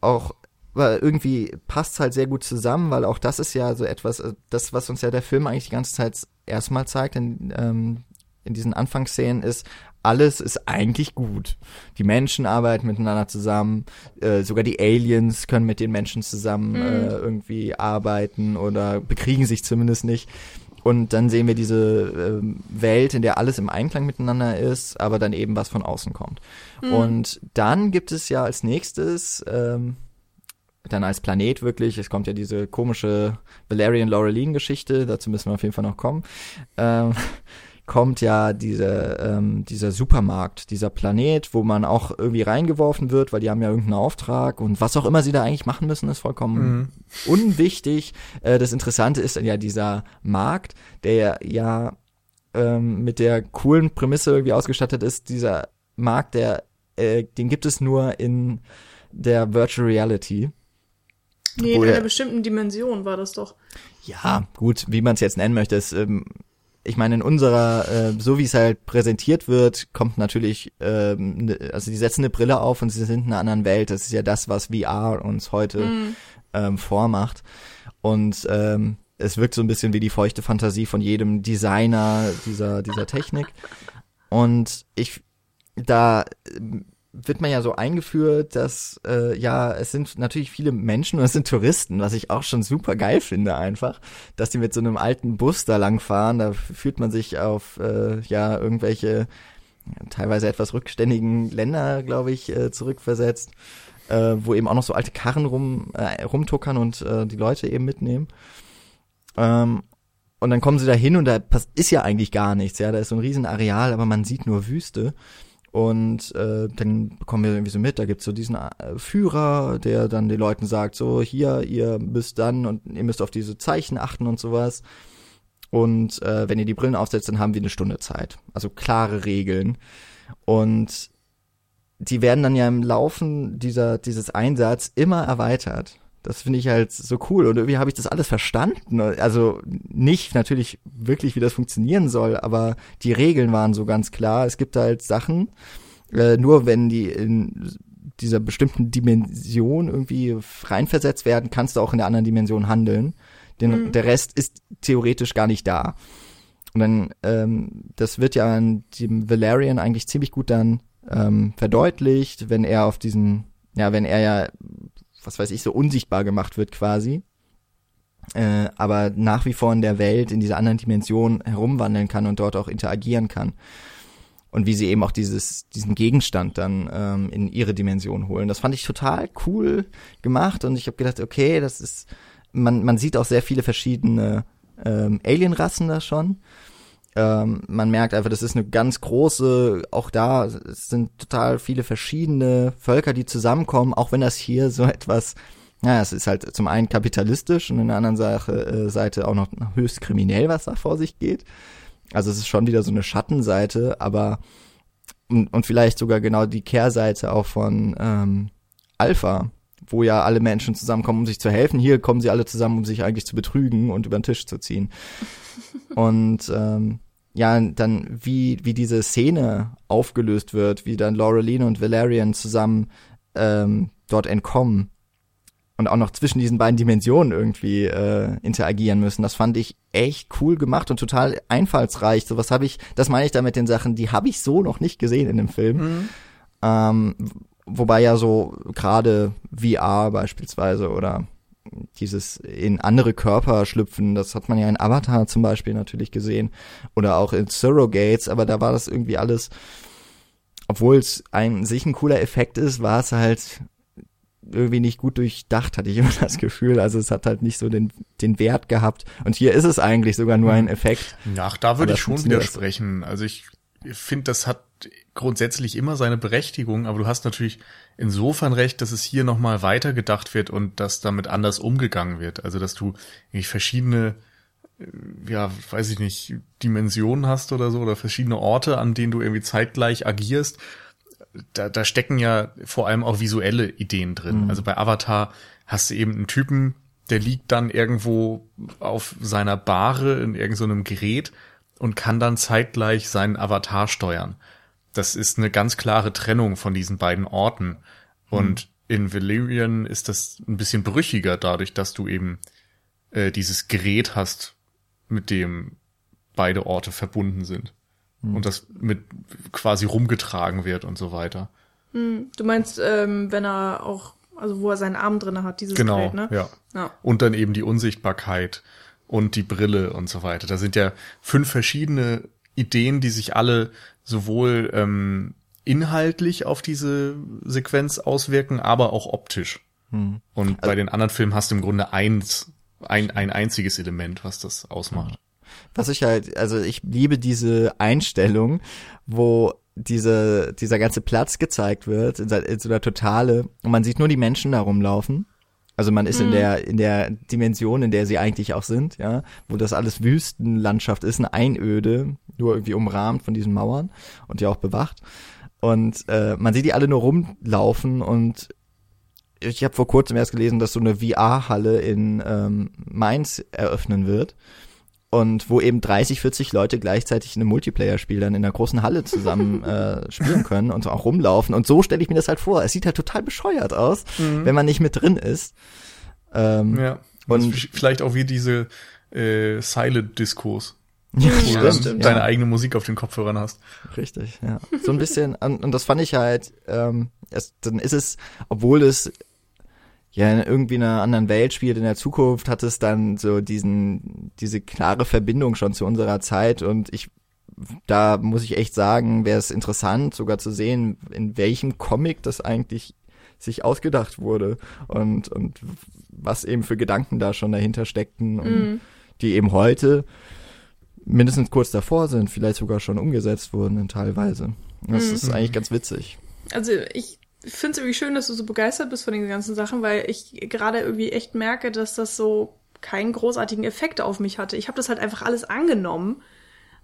auch weil irgendwie passt halt sehr gut zusammen, weil auch das ist ja so etwas, äh, das, was uns ja der Film eigentlich die ganze Zeit erstmal zeigt in, ähm, in diesen Anfangsszenen, ist, alles ist eigentlich gut. Die Menschen arbeiten miteinander zusammen, äh, sogar die Aliens können mit den Menschen zusammen mhm. äh, irgendwie arbeiten oder bekriegen sich zumindest nicht. Und dann sehen wir diese äh, Welt, in der alles im Einklang miteinander ist, aber dann eben was von außen kommt. Mhm. Und dann gibt es ja als nächstes, ähm, dann als Planet wirklich, es kommt ja diese komische Valerian Laureline Geschichte, dazu müssen wir auf jeden Fall noch kommen. Ähm, kommt ja diese, ähm, dieser Supermarkt, dieser Planet, wo man auch irgendwie reingeworfen wird, weil die haben ja irgendeinen Auftrag und was auch immer sie da eigentlich machen müssen, ist vollkommen mhm. unwichtig. Äh, das Interessante ist dann ja dieser Markt, der ja ähm, mit der coolen Prämisse irgendwie ausgestattet ist, dieser Markt, der, äh, den gibt es nur in der Virtual Reality. Nee, in einer bestimmten Dimension war das doch. Ja, gut, wie man es jetzt nennen möchte, ist ähm, ich meine, in unserer, äh, so wie es halt präsentiert wird, kommt natürlich, ähm, ne, also die setzen eine Brille auf und sie sind in einer anderen Welt. Das ist ja das, was VR uns heute mm. ähm, vormacht. Und ähm, es wirkt so ein bisschen wie die feuchte Fantasie von jedem Designer dieser, dieser Technik. Und ich, da wird man ja so eingeführt, dass äh, ja, es sind natürlich viele Menschen und es sind Touristen, was ich auch schon super geil finde einfach, dass die mit so einem alten Bus da langfahren, da fühlt man sich auf äh, ja irgendwelche teilweise etwas rückständigen Länder, glaube ich, äh, zurückversetzt, äh, wo eben auch noch so alte Karren rum äh, rumtuckern und äh, die Leute eben mitnehmen. Ähm, und dann kommen sie da hin und da ist ja eigentlich gar nichts, ja, da ist so ein riesen Areal, aber man sieht nur Wüste. Und äh, dann bekommen wir irgendwie so mit, da gibt's so diesen äh, Führer, der dann den Leuten sagt, so hier, ihr müsst dann und ihr müsst auf diese Zeichen achten und sowas. Und äh, wenn ihr die Brillen aufsetzt, dann haben wir eine Stunde Zeit. Also klare Regeln. Und die werden dann ja im Laufen dieser, dieses Einsatz immer erweitert. Das finde ich halt so cool und irgendwie habe ich das alles verstanden. Also nicht natürlich wirklich, wie das funktionieren soll, aber die Regeln waren so ganz klar. Es gibt halt Sachen, äh, nur wenn die in dieser bestimmten Dimension irgendwie reinversetzt werden, kannst du auch in der anderen Dimension handeln. Den, mhm. Der Rest ist theoretisch gar nicht da. Und dann, ähm, das wird ja an dem Valerian eigentlich ziemlich gut dann ähm, verdeutlicht, wenn er auf diesen, ja, wenn er ja, was weiß ich, so unsichtbar gemacht wird quasi. Äh, aber nach wie vor in der Welt, in dieser anderen Dimension herumwandeln kann und dort auch interagieren kann und wie sie eben auch dieses, diesen Gegenstand dann ähm, in ihre Dimension holen. Das fand ich total cool gemacht und ich habe gedacht, okay, das ist, man, man sieht auch sehr viele verschiedene ähm, Alienrassen da schon. Ähm, man merkt einfach, das ist eine ganz große, auch da es sind total viele verschiedene Völker, die zusammenkommen, auch wenn das hier so etwas, ja, es ist halt zum einen kapitalistisch und in der anderen Sache, äh, Seite auch noch höchst kriminell, was da vor sich geht. Also es ist schon wieder so eine Schattenseite, aber und, und vielleicht sogar genau die Kehrseite auch von ähm, Alpha, wo ja alle Menschen zusammenkommen, um sich zu helfen. Hier kommen sie alle zusammen, um sich eigentlich zu betrügen und über den Tisch zu ziehen. und ähm, ja, dann wie, wie diese Szene aufgelöst wird, wie dann Laureline und Valerian zusammen ähm, dort entkommen und auch noch zwischen diesen beiden Dimensionen irgendwie äh, interagieren müssen. Das fand ich echt cool gemacht und total einfallsreich. So was habe ich, das meine ich da mit den Sachen, die habe ich so noch nicht gesehen in dem Film. Mhm. Ähm, wobei ja so gerade VR beispielsweise oder dieses in andere Körper schlüpfen, das hat man ja in Avatar zum Beispiel natürlich gesehen oder auch in Surrogates, aber da war das irgendwie alles, obwohl es ein sich ein cooler Effekt ist, war es halt irgendwie nicht gut durchdacht, hatte ich immer das Gefühl. Also es hat halt nicht so den, den Wert gehabt. Und hier ist es eigentlich sogar nur ein Effekt. Ja, da würde ich schon widersprechen. Also ich finde, das hat grundsätzlich immer seine Berechtigung, aber du hast natürlich insofern recht, dass es hier nochmal weitergedacht wird und dass damit anders umgegangen wird. Also dass du irgendwie verschiedene äh, ja, weiß ich nicht, Dimensionen hast oder so, oder verschiedene Orte, an denen du irgendwie zeitgleich agierst da, da stecken ja vor allem auch visuelle Ideen drin. Mhm. Also bei Avatar hast du eben einen Typen, der liegt dann irgendwo auf seiner Bahre in irgendeinem so Gerät und kann dann zeitgleich seinen Avatar steuern. Das ist eine ganz klare Trennung von diesen beiden Orten. Und mhm. in Valyrian ist das ein bisschen brüchiger dadurch, dass du eben äh, dieses Gerät hast, mit dem beide Orte verbunden sind mhm. und das mit quasi rumgetragen wird und so weiter. Hm. Du meinst, ähm, wenn er auch, also wo er seinen Arm drin hat, dieses genau, Gerät, ne? Ja. ja. Und dann eben die Unsichtbarkeit und die Brille und so weiter. Da sind ja fünf verschiedene Ideen, die sich alle sowohl ähm, inhaltlich auf diese Sequenz auswirken, aber auch optisch. Hm. Und also, bei den anderen Filmen hast du im Grunde eins, ein, ein einziges Element, was das ausmacht was ich halt, also ich liebe diese Einstellung, wo diese, dieser ganze Platz gezeigt wird, in, in so einer Totale, und man sieht nur die Menschen da rumlaufen. Also man ist mhm. in der, in der Dimension, in der sie eigentlich auch sind, ja, wo das alles Wüstenlandschaft ist, eine Einöde, nur irgendwie umrahmt von diesen Mauern und ja auch bewacht. Und äh, man sieht die alle nur rumlaufen und ich habe vor kurzem erst gelesen, dass so eine VR-Halle in ähm, Mainz eröffnen wird und wo eben 30, 40 Leute gleichzeitig in einem Multiplayer-Spiel dann in einer großen Halle zusammen äh, spielen können und so auch rumlaufen. Und so stelle ich mir das halt vor. Es sieht halt total bescheuert aus, mhm. wenn man nicht mit drin ist. Ähm, ja. Und vielleicht auch wie diese äh, Silent-Diskurs. Ja, wo du dann deine ja. eigene Musik auf den Kopfhörern hast. Richtig, ja. So ein bisschen, und, und das fand ich halt, ähm, es, dann ist es, obwohl es ja in irgendwie einer anderen Welt spielt in der Zukunft, hat es dann so diesen diese klare Verbindung schon zu unserer Zeit und ich da muss ich echt sagen, wäre es interessant sogar zu sehen, in welchem Comic das eigentlich sich ausgedacht wurde und und was eben für Gedanken da schon dahinter steckten und mm. die eben heute mindestens kurz davor sind, vielleicht sogar schon umgesetzt wurden teilweise. Das mm. ist eigentlich ganz witzig. Also ich ich finde es irgendwie schön, dass du so begeistert bist von den ganzen Sachen, weil ich gerade irgendwie echt merke, dass das so keinen großartigen Effekt auf mich hatte. Ich habe das halt einfach alles angenommen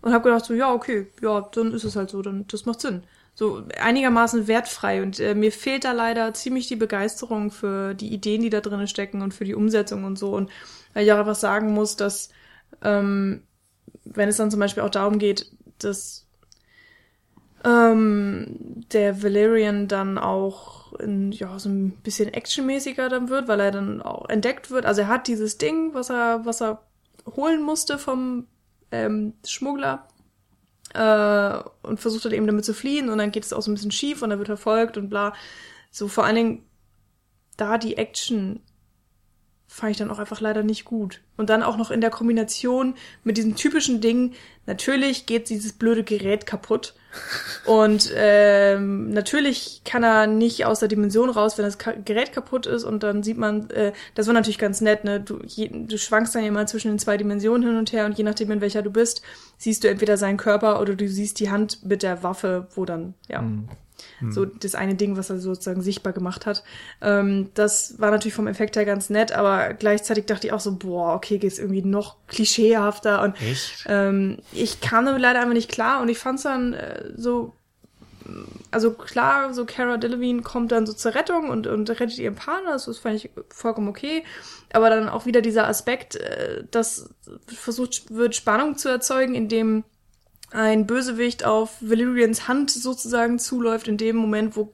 und habe gedacht so, ja, okay, ja, dann ist es halt so, dann das macht Sinn. so einigermaßen wertfrei und äh, mir fehlt da leider ziemlich die Begeisterung für die Ideen, die da drinnen stecken und für die Umsetzung und so und weil ich auch einfach sagen muss, dass ähm, wenn es dann zum Beispiel auch darum geht, dass ähm, der Valerian dann auch in, ja, so ein bisschen actionmäßiger dann wird, weil er dann auch entdeckt wird. Also er hat dieses Ding, was er, was er holen musste vom ähm, Schmuggler äh, und versucht dann eben damit zu fliehen und dann geht es auch so ein bisschen schief und er wird verfolgt und bla. So vor allen Dingen da die Action fand ich dann auch einfach leider nicht gut. Und dann auch noch in der Kombination mit diesem typischen Ding, natürlich geht dieses blöde Gerät kaputt. Und ähm, natürlich kann er nicht aus der Dimension raus, wenn das Gerät kaputt ist. Und dann sieht man, äh, das war natürlich ganz nett, ne? Du, je, du schwankst dann mal zwischen den zwei Dimensionen hin und her und je nachdem, in welcher du bist, siehst du entweder seinen Körper oder du siehst die Hand mit der Waffe, wo dann, ja. Mhm. So hm. das eine Ding, was er sozusagen sichtbar gemacht hat. Ähm, das war natürlich vom Effekt her ganz nett, aber gleichzeitig dachte ich auch so, boah, okay, geht's irgendwie noch klischeehafter und Echt? Ähm, ich kam damit leider einfach nicht klar und ich fand's dann äh, so also klar, so Cara Delevingne kommt dann so zur Rettung und, und rettet ihren Partner, das fand ich vollkommen okay. Aber dann auch wieder dieser Aspekt, äh, dass versucht wird, Spannung zu erzeugen, indem ein Bösewicht auf Valerians Hand sozusagen zuläuft in dem Moment, wo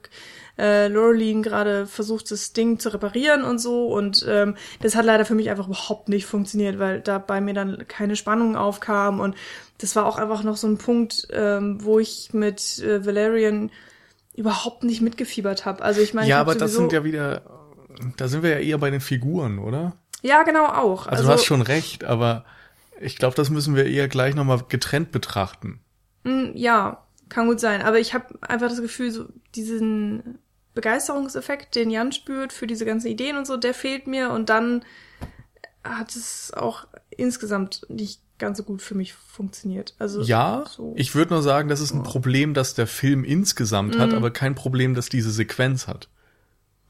äh, Laureline gerade versucht, das Ding zu reparieren und so. Und ähm, das hat leider für mich einfach überhaupt nicht funktioniert, weil da bei mir dann keine Spannung aufkam. Und das war auch einfach noch so ein Punkt, ähm, wo ich mit äh, Valerian überhaupt nicht mitgefiebert habe. Also ich meine, ja, aber das sind ja wieder, da sind wir ja eher bei den Figuren, oder? Ja, genau auch. Also, also du hast schon recht, aber ich glaube, das müssen wir eher gleich nochmal getrennt betrachten. Mm, ja, kann gut sein. Aber ich habe einfach das Gefühl, so diesen Begeisterungseffekt, den Jan spürt für diese ganzen Ideen und so, der fehlt mir. Und dann hat es auch insgesamt nicht ganz so gut für mich funktioniert. Also ja, so. ich würde nur sagen, das ist ein Problem, das der Film insgesamt mhm. hat, aber kein Problem, das diese Sequenz hat.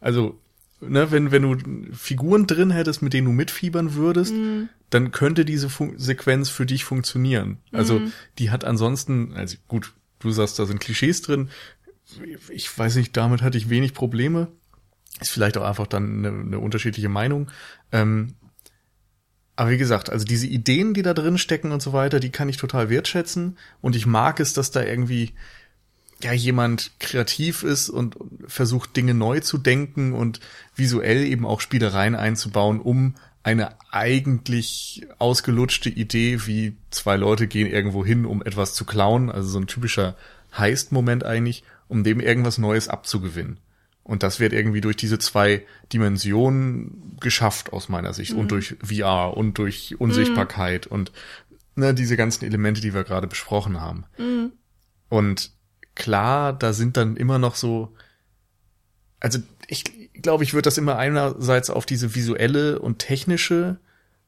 Also ne, wenn, wenn du Figuren drin hättest, mit denen du mitfiebern würdest, mm. Dann könnte diese Fun Sequenz für dich funktionieren. Also mm. die hat ansonsten, also gut, du sagst, da sind Klischees drin. Ich weiß nicht, damit hatte ich wenig Probleme. Ist vielleicht auch einfach dann eine, eine unterschiedliche Meinung. Ähm, aber wie gesagt, also diese Ideen, die da drin stecken und so weiter, die kann ich total wertschätzen. Und ich mag es, dass da irgendwie ja jemand kreativ ist und versucht Dinge neu zu denken und visuell eben auch Spielereien einzubauen, um eine eigentlich ausgelutschte Idee, wie zwei Leute gehen irgendwo hin, um etwas zu klauen, also so ein typischer Heist-Moment eigentlich, um dem irgendwas Neues abzugewinnen. Und das wird irgendwie durch diese zwei Dimensionen geschafft aus meiner Sicht mhm. und durch VR und durch Unsichtbarkeit mhm. und ne, diese ganzen Elemente, die wir gerade besprochen haben. Mhm. Und klar, da sind dann immer noch so, also ich glaube, ich würde das immer einerseits auf diese visuelle und technische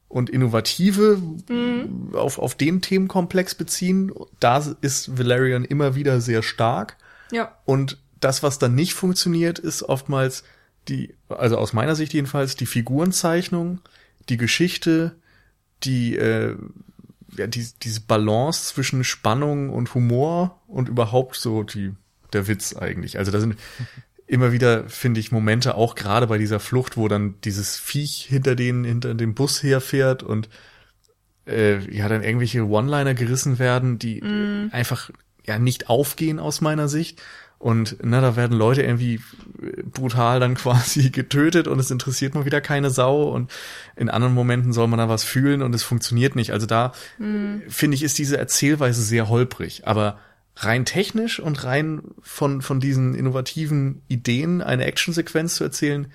und innovative mhm. auf, auf den Themenkomplex beziehen. Da ist Valerian immer wieder sehr stark. Ja. Und das, was dann nicht funktioniert, ist oftmals die, also aus meiner Sicht jedenfalls, die Figurenzeichnung, die Geschichte, die äh, ja, die, diese Balance zwischen Spannung und Humor und überhaupt so die, der Witz eigentlich. Also da sind immer wieder, finde ich, Momente, auch gerade bei dieser Flucht, wo dann dieses Viech hinter denen, hinter dem Bus herfährt und äh, ja, dann irgendwelche One-Liner gerissen werden, die mm. einfach ja nicht aufgehen aus meiner Sicht. Und na, da werden Leute irgendwie brutal dann quasi getötet und es interessiert mal wieder keine Sau. Und in anderen Momenten soll man da was fühlen und es funktioniert nicht. Also da mhm. finde ich, ist diese Erzählweise sehr holprig. Aber rein technisch und rein von, von diesen innovativen Ideen eine Actionsequenz zu erzählen,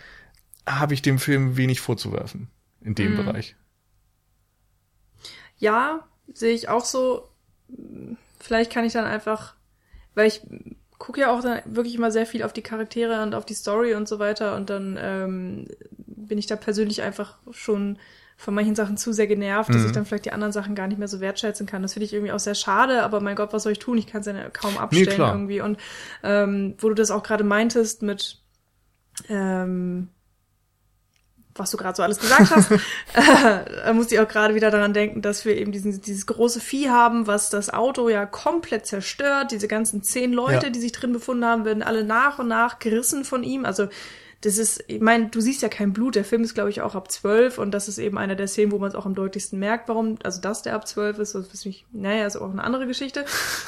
habe ich dem Film wenig vorzuwerfen in dem mhm. Bereich. Ja, sehe ich auch so. Vielleicht kann ich dann einfach, weil ich gucke ja auch dann wirklich immer sehr viel auf die Charaktere und auf die Story und so weiter und dann ähm, bin ich da persönlich einfach schon von manchen Sachen zu sehr genervt, dass mhm. ich dann vielleicht die anderen Sachen gar nicht mehr so wertschätzen kann. Das finde ich irgendwie auch sehr schade, aber mein Gott, was soll ich tun? Ich kann es ja kaum abstellen nee, irgendwie. Und ähm, wo du das auch gerade meintest mit ähm, was du gerade so alles gesagt hast, äh, musste ich auch gerade wieder daran denken, dass wir eben diesen, dieses große Vieh haben, was das Auto ja komplett zerstört. Diese ganzen zehn Leute, Ja. die sich drin befunden haben, werden alle nach und nach gerissen von ihm. Also das ist, ich meine, du siehst ja kein Blut. Der Film ist, glaube ich, auch ab zwölf und das ist eben einer der Szenen, wo man es auch am deutlichsten merkt, warum, also dass der ab zwölf ist, das ist nicht, naja, ist auch eine andere Geschichte.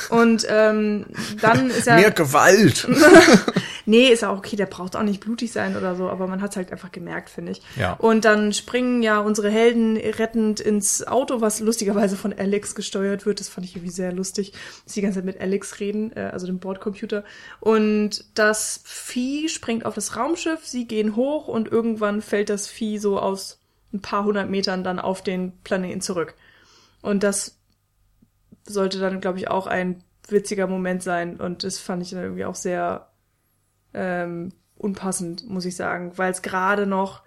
Und ähm, dann ist ja. Mehr Gewalt! Nee, ist auch okay, der braucht auch nicht blutig sein oder so, aber man hat's halt einfach gemerkt, finde ich. Ja. Und dann springen ja unsere Helden rettend ins Auto, was lustigerweise von Alex gesteuert wird. Das fand ich irgendwie sehr lustig, dass sie die ganze Zeit mit Alex reden, äh, also dem Bordcomputer. Und das Vieh springt auf das Raumschiff, sie gehen hoch und irgendwann fällt das Vieh so aus ein paar hundert Metern dann auf den Planeten zurück. Und das sollte dann, glaube ich, auch ein witziger Moment sein. Und das fand ich dann irgendwie auch sehr ähm, unpassend, muss ich sagen, weil es gerade noch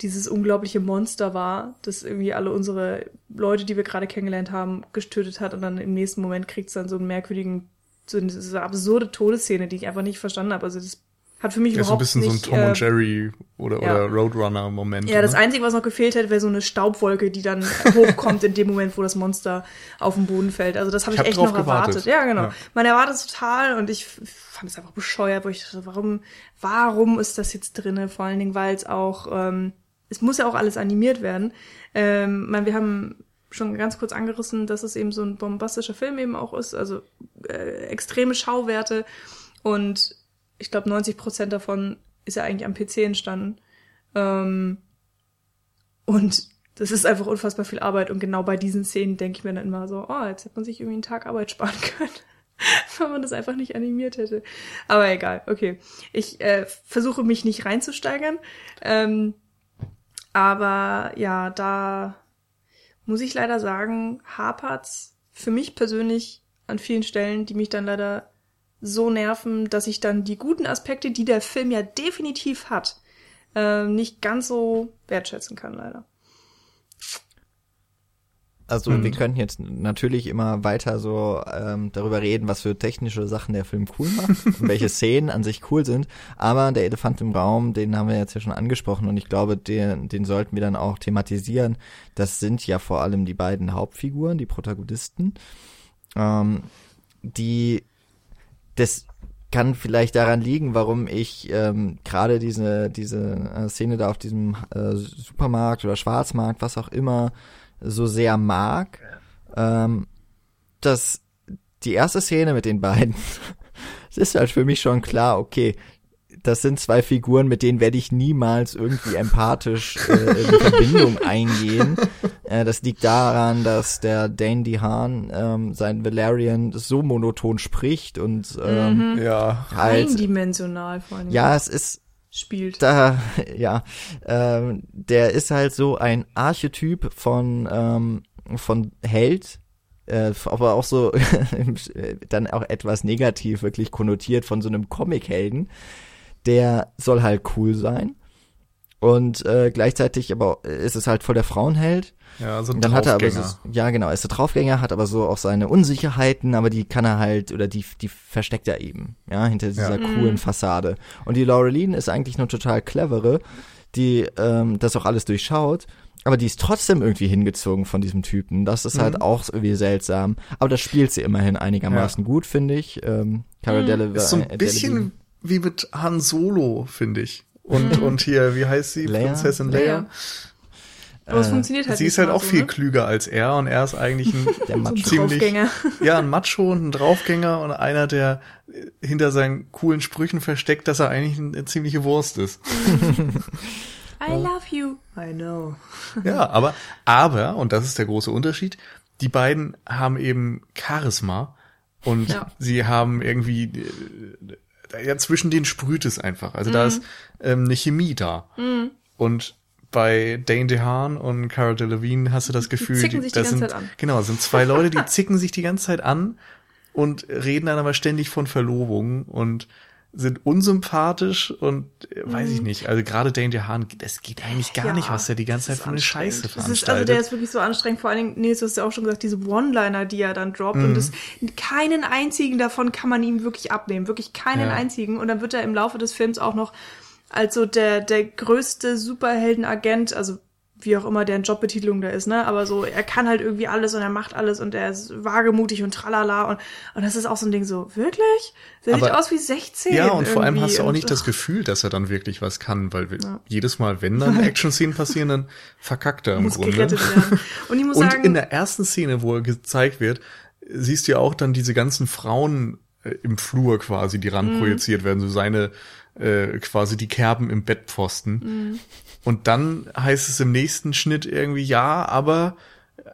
dieses unglaubliche Monster war, das irgendwie alle unsere Leute, die wir gerade kennengelernt haben, getötet hat und dann im nächsten Moment kriegt es dann so einen merkwürdigen, so eine, so eine absurde Todesszene, die ich einfach nicht verstanden habe. Also das hat für mich Ja, so ein überhaupt bisschen so ein nicht, Tom äh, und Jerry oder, ja. oder Roadrunner-Moment. ja, das ne? Einzige, was noch gefehlt hätte, wäre so eine Staubwolke, die dann hochkommt in dem Moment, wo das Monster auf den Boden fällt. Also das habe Ich ich, hab echt noch erwartet. gewartet. Ja, genau. Ja. Man erwartet es total und ich fand es einfach bescheuert, wo ich dachte, warum, warum ist das jetzt drinne? Vor allen Dingen, weil es auch, ähm, es muss ja auch alles animiert werden. Ähm, man, wir haben schon ganz kurz angerissen, dass es eben so ein bombastischer Film eben auch ist, also äh, extreme Schauwerte und ich glaube 90 Prozent davon ist ja eigentlich am PC entstanden. Ähm, und das ist einfach unfassbar viel Arbeit. Und genau bei diesen Szenen denke ich mir dann immer so, oh, jetzt hätte man sich irgendwie einen Tag Arbeit sparen können, wenn man das einfach nicht animiert hätte. Aber egal, okay. Ich äh, versuche mich nicht reinzusteigern. Ähm, aber ja, da muss ich leider sagen, hapert's für mich persönlich an vielen Stellen, die mich dann leider so nerven, dass ich dann die guten Aspekte, die der Film ja definitiv hat, ähm, nicht ganz so wertschätzen kann, leider. Also Und- wir könnten jetzt natürlich immer weiter so ähm, darüber reden, was für technische Sachen der Film cool macht und welche Szenen an sich cool sind. Aber der Elefant im Raum, den haben wir jetzt ja schon angesprochen und ich glaube, den, den sollten wir dann auch thematisieren. Das sind ja vor allem die beiden Hauptfiguren, die Protagonisten, ähm, die das kann vielleicht daran liegen, warum ich ähm, gerade diese diese äh, Szene da auf diesem äh, Supermarkt oder Schwarzmarkt, was auch immer, so sehr mag. Ähm, dass die erste Szene mit den beiden, es ist halt für mich schon klar, okay, das sind zwei Figuren, mit denen werde ich niemals irgendwie empathisch äh, in Verbindung eingehen. Äh, das liegt daran, dass der Dane DeHaan ähm, sein Valerian so monoton spricht und ähm, Ja. halt, Eindimensional vor allem ja, es ist spielt. da, ja, ähm, der ist halt so ein Archetyp von, ähm, von Held, äh, aber auch so dann auch etwas negativ wirklich konnotiert von so einem Comic-Helden. Der soll halt cool sein. Und äh, gleichzeitig aber ist es halt voll der Frauenheld. Ja, so ein dann hat er aber Draufgänger. so, ja genau, er ist der Draufgänger, hat aber so auch seine Unsicherheiten, aber die kann er halt, oder die, die versteckt er eben, ja, hinter dieser Ja. coolen Fassade. Und die Laureline ist eigentlich eine total clevere, die ähm, das auch alles durchschaut, aber die ist trotzdem irgendwie hingezogen von diesem Typen. Das ist halt auch irgendwie seltsam. Aber das spielt sie immerhin einigermaßen gut, finde ich. Ähm, Cara Delevingne. Ist so ein äh, bisschen Delevingne. wie mit Han Solo, finde ich. Und, und hier, wie heißt sie? Leia? Prinzessin Leia. Leia. Aber es äh, funktioniert halt Sie ist halt auch so, viel ne? klüger als er und er ist eigentlich ein, Der So ein Macho. ziemlich- Draufgänger. ja, ein Macho und ein Draufgänger und einer, der hinter seinen coolen Sprüchen versteckt, dass er eigentlich eine ziemliche Wurst ist. I love you. I know. Ja, aber, aber, und das ist der große Unterschied, die beiden haben eben Charisma und Ja. sie haben irgendwie, äh, ja, zwischen denen sprüht es einfach. Also da ist ähm, eine Chemie da. Und bei Dane DeHaan und Cara Delevingne hast du das Gefühl, zicken sich die das ganze sind, Zeit an. genau, das sind zwei Leute, die zicken sich die ganze Zeit an und reden dann aber ständig von Verlobung und sind unsympathisch und äh, weiß ich nicht. Also gerade Dane DeHaan, das geht eigentlich gar Mhm. Ja, nicht, was der die ganze Zeit für eine Scheiße veranstaltet. ist, also der ist wirklich so anstrengend. Vor allen Dingen, Nils, du hast ja auch schon gesagt, diese One-Liner, die er dann droppt. Mhm. Und das, keinen einzigen davon kann man ihm wirklich abnehmen. Wirklich keinen Ja. einzigen. Und dann wird er im Laufe des Films auch noch also der, der größte Superheldenagent, also wie auch immer deren Jobbetitelung da ist, ne? Aber so, er kann halt irgendwie alles und er macht alles und er ist wagemutig und tralala und, und das ist auch so ein Ding so, wirklich? Der sieht aus wie 16. Ja, und vor allem hast du auch nicht das Gefühl, dass er dann wirklich was kann, weil ja. jedes Mal, wenn dann Action-Szenen passieren, dann verkackt er im muss Grunde. Und ich muss und sagen. in der ersten Szene, wo er gezeigt wird, siehst du ja auch dann diese ganzen Frauen äh, im Flur quasi, die ran mhm. projiziert werden, so seine äh, quasi die Kerben im Bettpfosten. Mhm. Und dann heißt es im nächsten Schnitt irgendwie, ja, aber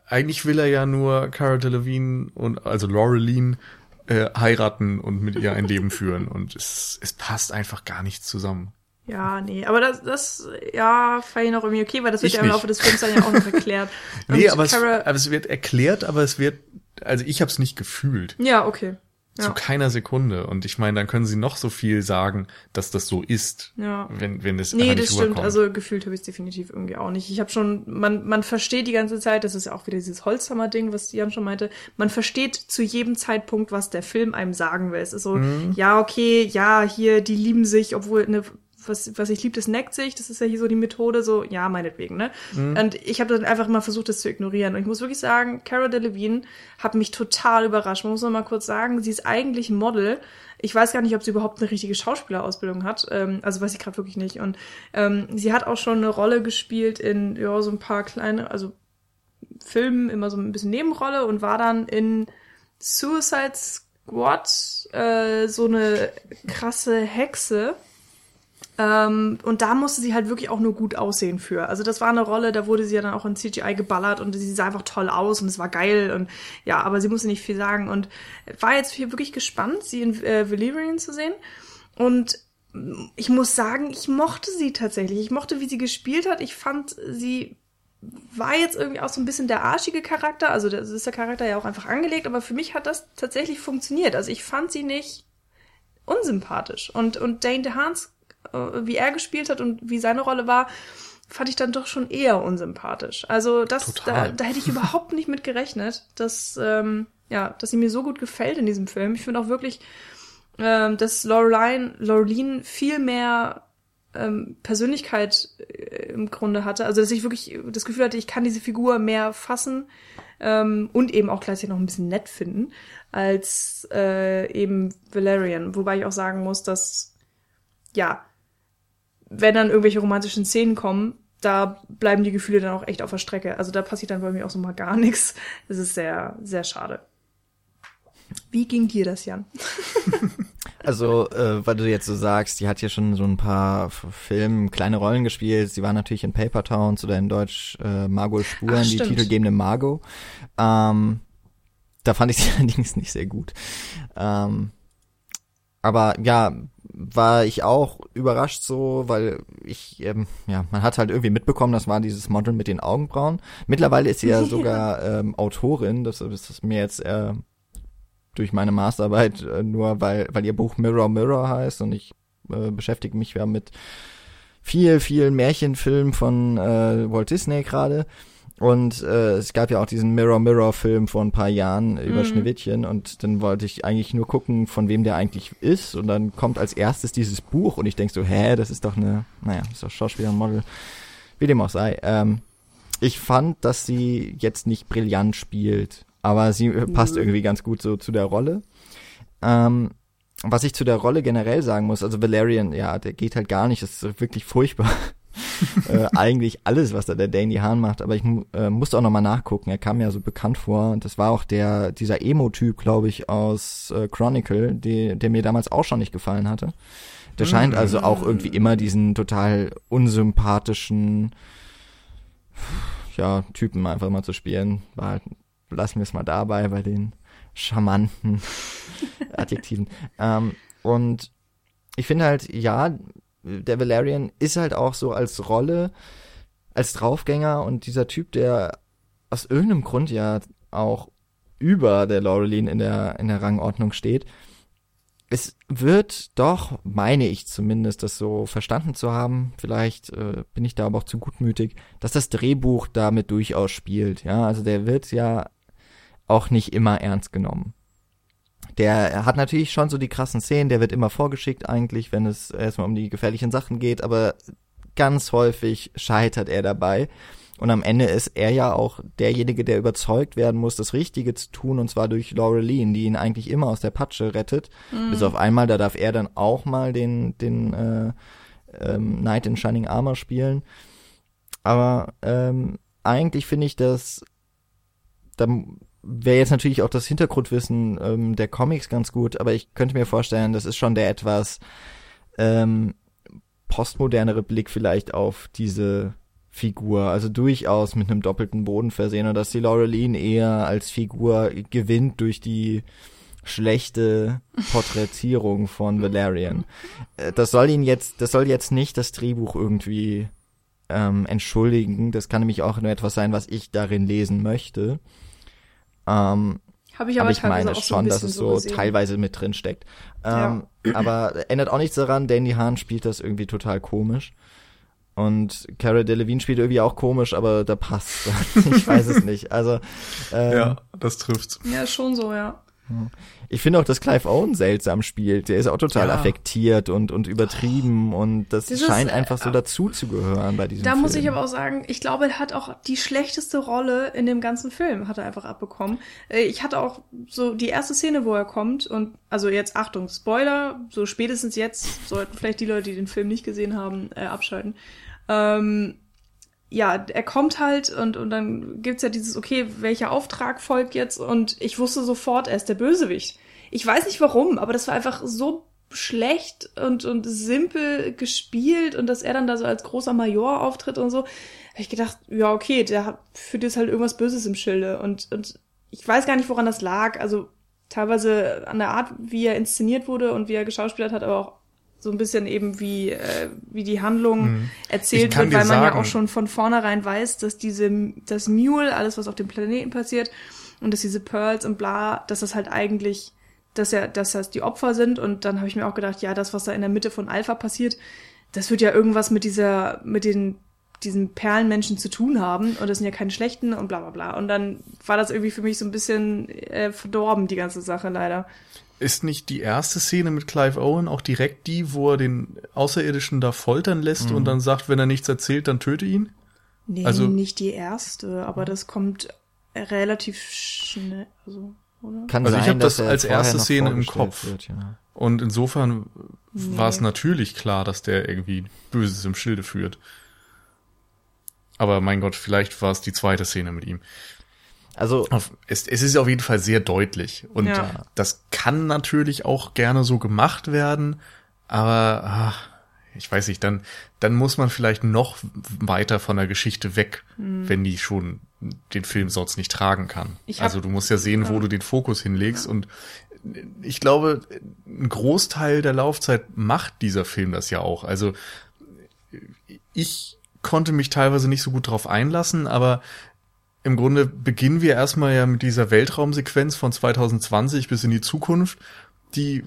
eigentlich will er ja nur Cara Delevingne und also Laureline äh, heiraten und mit ihr ein Leben führen. Und es, es passt einfach gar nicht zusammen. Ja, nee, aber das, das ja, fand ich noch irgendwie okay, weil das wird ich ja im Laufe des Films dann ja auch noch erklärt. nee, aber es, aber es wird erklärt, aber es wird, also ich habe es nicht gefühlt. Ja, okay. Ja. Zu keiner Sekunde. Und ich meine, dann können sie noch so viel sagen, dass das so ist, ja. wenn, wenn es Nee, das stimmt. Also gefühlt habe ich es definitiv irgendwie auch nicht. Ich habe schon, man, man versteht die ganze Zeit, das ist ja auch wieder dieses Holzhammer-Ding, was Jan schon meinte, man versteht zu jedem Zeitpunkt, was der Film einem sagen will. Es ist so, mhm. ja, okay, ja, hier, die lieben sich, obwohl eine was, was ich liebe, das neckt sich. Das ist ja hier so die Methode, so, ja, meinetwegen, ne? Mhm. Und ich habe dann einfach mal versucht, das zu ignorieren. Und ich muss wirklich sagen, Cara Delevingne hat mich total überrascht. Man muss noch mal kurz sagen, sie ist eigentlich Model. Ich weiß gar nicht, ob sie überhaupt eine richtige Schauspielerausbildung hat. Ähm, also weiß ich gerade wirklich nicht. Und ähm, sie hat auch schon eine Rolle gespielt in ja, so ein paar kleine, also Filmen, immer so ein bisschen Nebenrolle und war dann in Suicide Squad äh, so eine krasse Hexe ähm, und da musste sie halt wirklich auch nur gut aussehen für. Also das war eine Rolle, da wurde sie ja dann auch in CGI geballert und sie sah einfach toll aus und es war geil und ja, aber sie musste nicht viel sagen und war jetzt hier wirklich gespannt, sie in äh, Valerian zu sehen und ich muss sagen, ich mochte sie tatsächlich. Ich mochte, wie sie gespielt hat. Ich fand, sie war jetzt irgendwie auch so ein bisschen der arschige Charakter. Also das ist der Charakter ja auch einfach angelegt, aber für mich hat das tatsächlich funktioniert. Also ich fand sie nicht unsympathisch. Und, und Dane DeHaans wie er gespielt hat und wie seine Rolle war, fand ich dann doch schon eher unsympathisch. Also das, da, da hätte ich überhaupt nicht mit gerechnet, dass, ähm, ja, dass sie mir so gut gefällt in diesem Film. Ich finde auch wirklich, ähm, dass Laureline, Laureline viel mehr ähm, Persönlichkeit äh, im Grunde hatte. Also dass ich wirklich das Gefühl hatte, ich kann diese Figur mehr fassen ähm, und eben auch gleichzeitig noch ein bisschen nett finden als äh, eben Valerian. Wobei ich auch sagen muss, dass ja, wenn dann irgendwelche romantischen Szenen kommen, da bleiben die Gefühle dann auch echt auf der Strecke. Also da passiert dann bei mir auch so mal gar nichts. Das ist sehr, sehr schade. Wie ging dir das, Jan? Also, äh, weil du jetzt so sagst, die hat hier schon so ein paar Filme, kleine Rollen gespielt. Sie war natürlich in Paper Towns oder in Deutsch äh, Margot Spuren, Ach, die titelgebende Margot. Ähm, da fand ich sie allerdings nicht sehr gut. Ähm, aber ja, war ich auch überrascht so, weil ich, ähm, ja, man hat halt irgendwie mitbekommen, das war dieses Model mit den Augenbrauen. Mittlerweile ist sie ja sogar ähm, Autorin, das, das ist mir jetzt äh, durch meine Masterarbeit äh, nur, weil, weil ihr Buch Mirror Mirror heißt und ich äh, beschäftige mich ja mit viel, viel Märchenfilmen von äh, Walt Disney gerade. Und äh, es gab ja auch diesen Mirror Mirror Film vor ein paar Jahren über mhm. Schneewittchen und dann wollte ich eigentlich nur gucken, von wem der eigentlich ist und dann kommt als erstes dieses Buch und ich denk so, hä, das ist doch eine, naja, ist doch Schauspieler Model, wie dem auch sei. Ähm, ich fand, dass sie jetzt nicht brillant spielt, aber sie äh, passt mhm. irgendwie ganz gut so zu der Rolle. Ähm, was ich zu der Rolle generell sagen muss, also Valerian, ja, der geht halt gar nicht, das ist wirklich furchtbar. Äh, eigentlich alles, was da der Danny Hahn macht. Aber ich äh, musste auch nochmal nachgucken. Er kam ja so bekannt vor. Und das war auch der, dieser Emo-Typ, glaube ich, aus äh, Chronicle, die, der mir damals auch schon nicht gefallen hatte. Der mhm. scheint also auch irgendwie immer diesen total unsympathischen, ja, Typen einfach mal zu spielen. War halt, lassen wir es mal dabei bei den charmanten Adjektiven. ähm, und ich finde halt, ja, der Valerian ist halt auch so als Rolle, als Draufgänger und dieser Typ, der aus irgendeinem Grund ja auch über der Laureline in der, in der Rangordnung steht. Es wird doch, meine ich zumindest, das so verstanden zu haben, vielleicht äh, bin ich da aber auch zu gutmütig, dass das Drehbuch damit durchaus spielt. Ja, also der wird ja auch nicht immer ernst genommen der hat natürlich schon so die krassen Szenen, der wird immer vorgeschickt eigentlich, wenn es erstmal um die gefährlichen Sachen geht, aber ganz häufig scheitert er dabei. Und am Ende ist er ja auch derjenige, der überzeugt werden muss, das Richtige zu tun, und zwar durch Laureline, die ihn eigentlich immer aus der Patsche rettet. Mhm. Bis auf einmal, da darf er dann auch mal den, den äh, ähm, Knight in Shining Armor spielen. Aber ähm, eigentlich finde ich das, da wäre jetzt natürlich auch das Hintergrundwissen ähm, der Comics ganz gut, aber ich könnte mir vorstellen, das ist schon der etwas ähm, postmodernere Blick vielleicht auf diese Figur, also durchaus mit einem doppelten Boden versehen und dass die Laureline eher als Figur gewinnt durch die schlechte Porträtierung von Valerian. Äh, das soll ihn jetzt, das soll jetzt nicht das Drehbuch irgendwie ähm, entschuldigen. Das kann nämlich auch nur etwas sein, was ich darin lesen möchte. Ähm, Habe ich aber, aber ich meine auch schon, so dass es so, so teilweise mit drin steckt. Ähm, ja. Aber ändert auch nichts daran, Danny Hahn spielt das irgendwie total komisch. Und Cara Delevingne spielt irgendwie auch komisch, aber da passt. ich weiß es nicht. Also ähm, ja, das trifft's. Ja, schon so, ja. Ich finde auch, dass Clive Owen seltsam spielt. Der ist auch total ja. affektiert und, und übertrieben und das Dieses, scheint einfach so äh, dazu zu gehören bei diesem Da Film. muss ich aber auch sagen, ich glaube, er hat auch die schlechteste Rolle in dem ganzen Film, hat er einfach abbekommen. Äh, ich hatte auch so die erste Szene, wo er kommt und, also jetzt Achtung, Spoiler, so spätestens jetzt sollten vielleicht die Leute, die den Film nicht gesehen haben, äh, abschalten. Ähm, ja, er kommt halt und, und dann gibt's ja dieses, okay, welcher Auftrag folgt jetzt? Und ich wusste sofort, er ist der Bösewicht. Ich weiß nicht warum, aber das war einfach so schlecht und, und simpel gespielt und dass er dann da so als großer Major auftritt und so, habe ich gedacht, ja, okay, der hat für das halt irgendwas Böses im Schilde. Und, und ich weiß gar nicht, woran das lag. Also teilweise an der Art, wie er inszeniert wurde und wie er geschauspielert hat, aber auch so ein bisschen eben wie, äh, wie die Handlung hm. erzählt wird, weil man sagen, ja auch schon von vornherein weiß, dass diese, das Mule, alles was auf dem Planeten passiert und dass diese Pearls und bla, dass das halt eigentlich, dass ja, dass das die Opfer sind und dann habe ich mir auch gedacht, ja, das, was da in der Mitte von Alpha passiert, das wird ja irgendwas mit dieser, mit den diesen Perlenmenschen zu tun haben und das sind ja keine schlechten und bla bla bla. Und dann war das irgendwie für mich so ein bisschen äh, verdorben, die ganze Sache leider. Ist nicht die erste Szene mit Clive Owen auch direkt die, wo er den Außerirdischen da foltern lässt mhm. und dann sagt, wenn er nichts erzählt, dann töte ihn? Nee, also, nicht die erste, aber das kommt relativ schnell. Also, oder? Kann also sein, ich habe das als erste Szene im Kopf. Wird, ja. Und insofern nee. war es natürlich klar, dass der irgendwie Böses im Schilde führt. Aber mein Gott, vielleicht war es die zweite Szene mit ihm. Also es, es ist auf jeden Fall sehr deutlich und ja. das kann natürlich auch gerne so gemacht werden, aber ach, ich weiß nicht, dann dann muss man vielleicht noch weiter von der Geschichte weg, mhm. wenn die schon den Film sonst nicht tragen kann. Hab, also du musst ja sehen, ja. wo du den Fokus hinlegst ja. und ich glaube, ein Großteil der Laufzeit macht dieser Film das ja auch. Also ich konnte mich teilweise nicht so gut drauf einlassen, aber im Grunde beginnen wir erstmal ja mit dieser Weltraumsequenz von 2020 bis in die Zukunft, die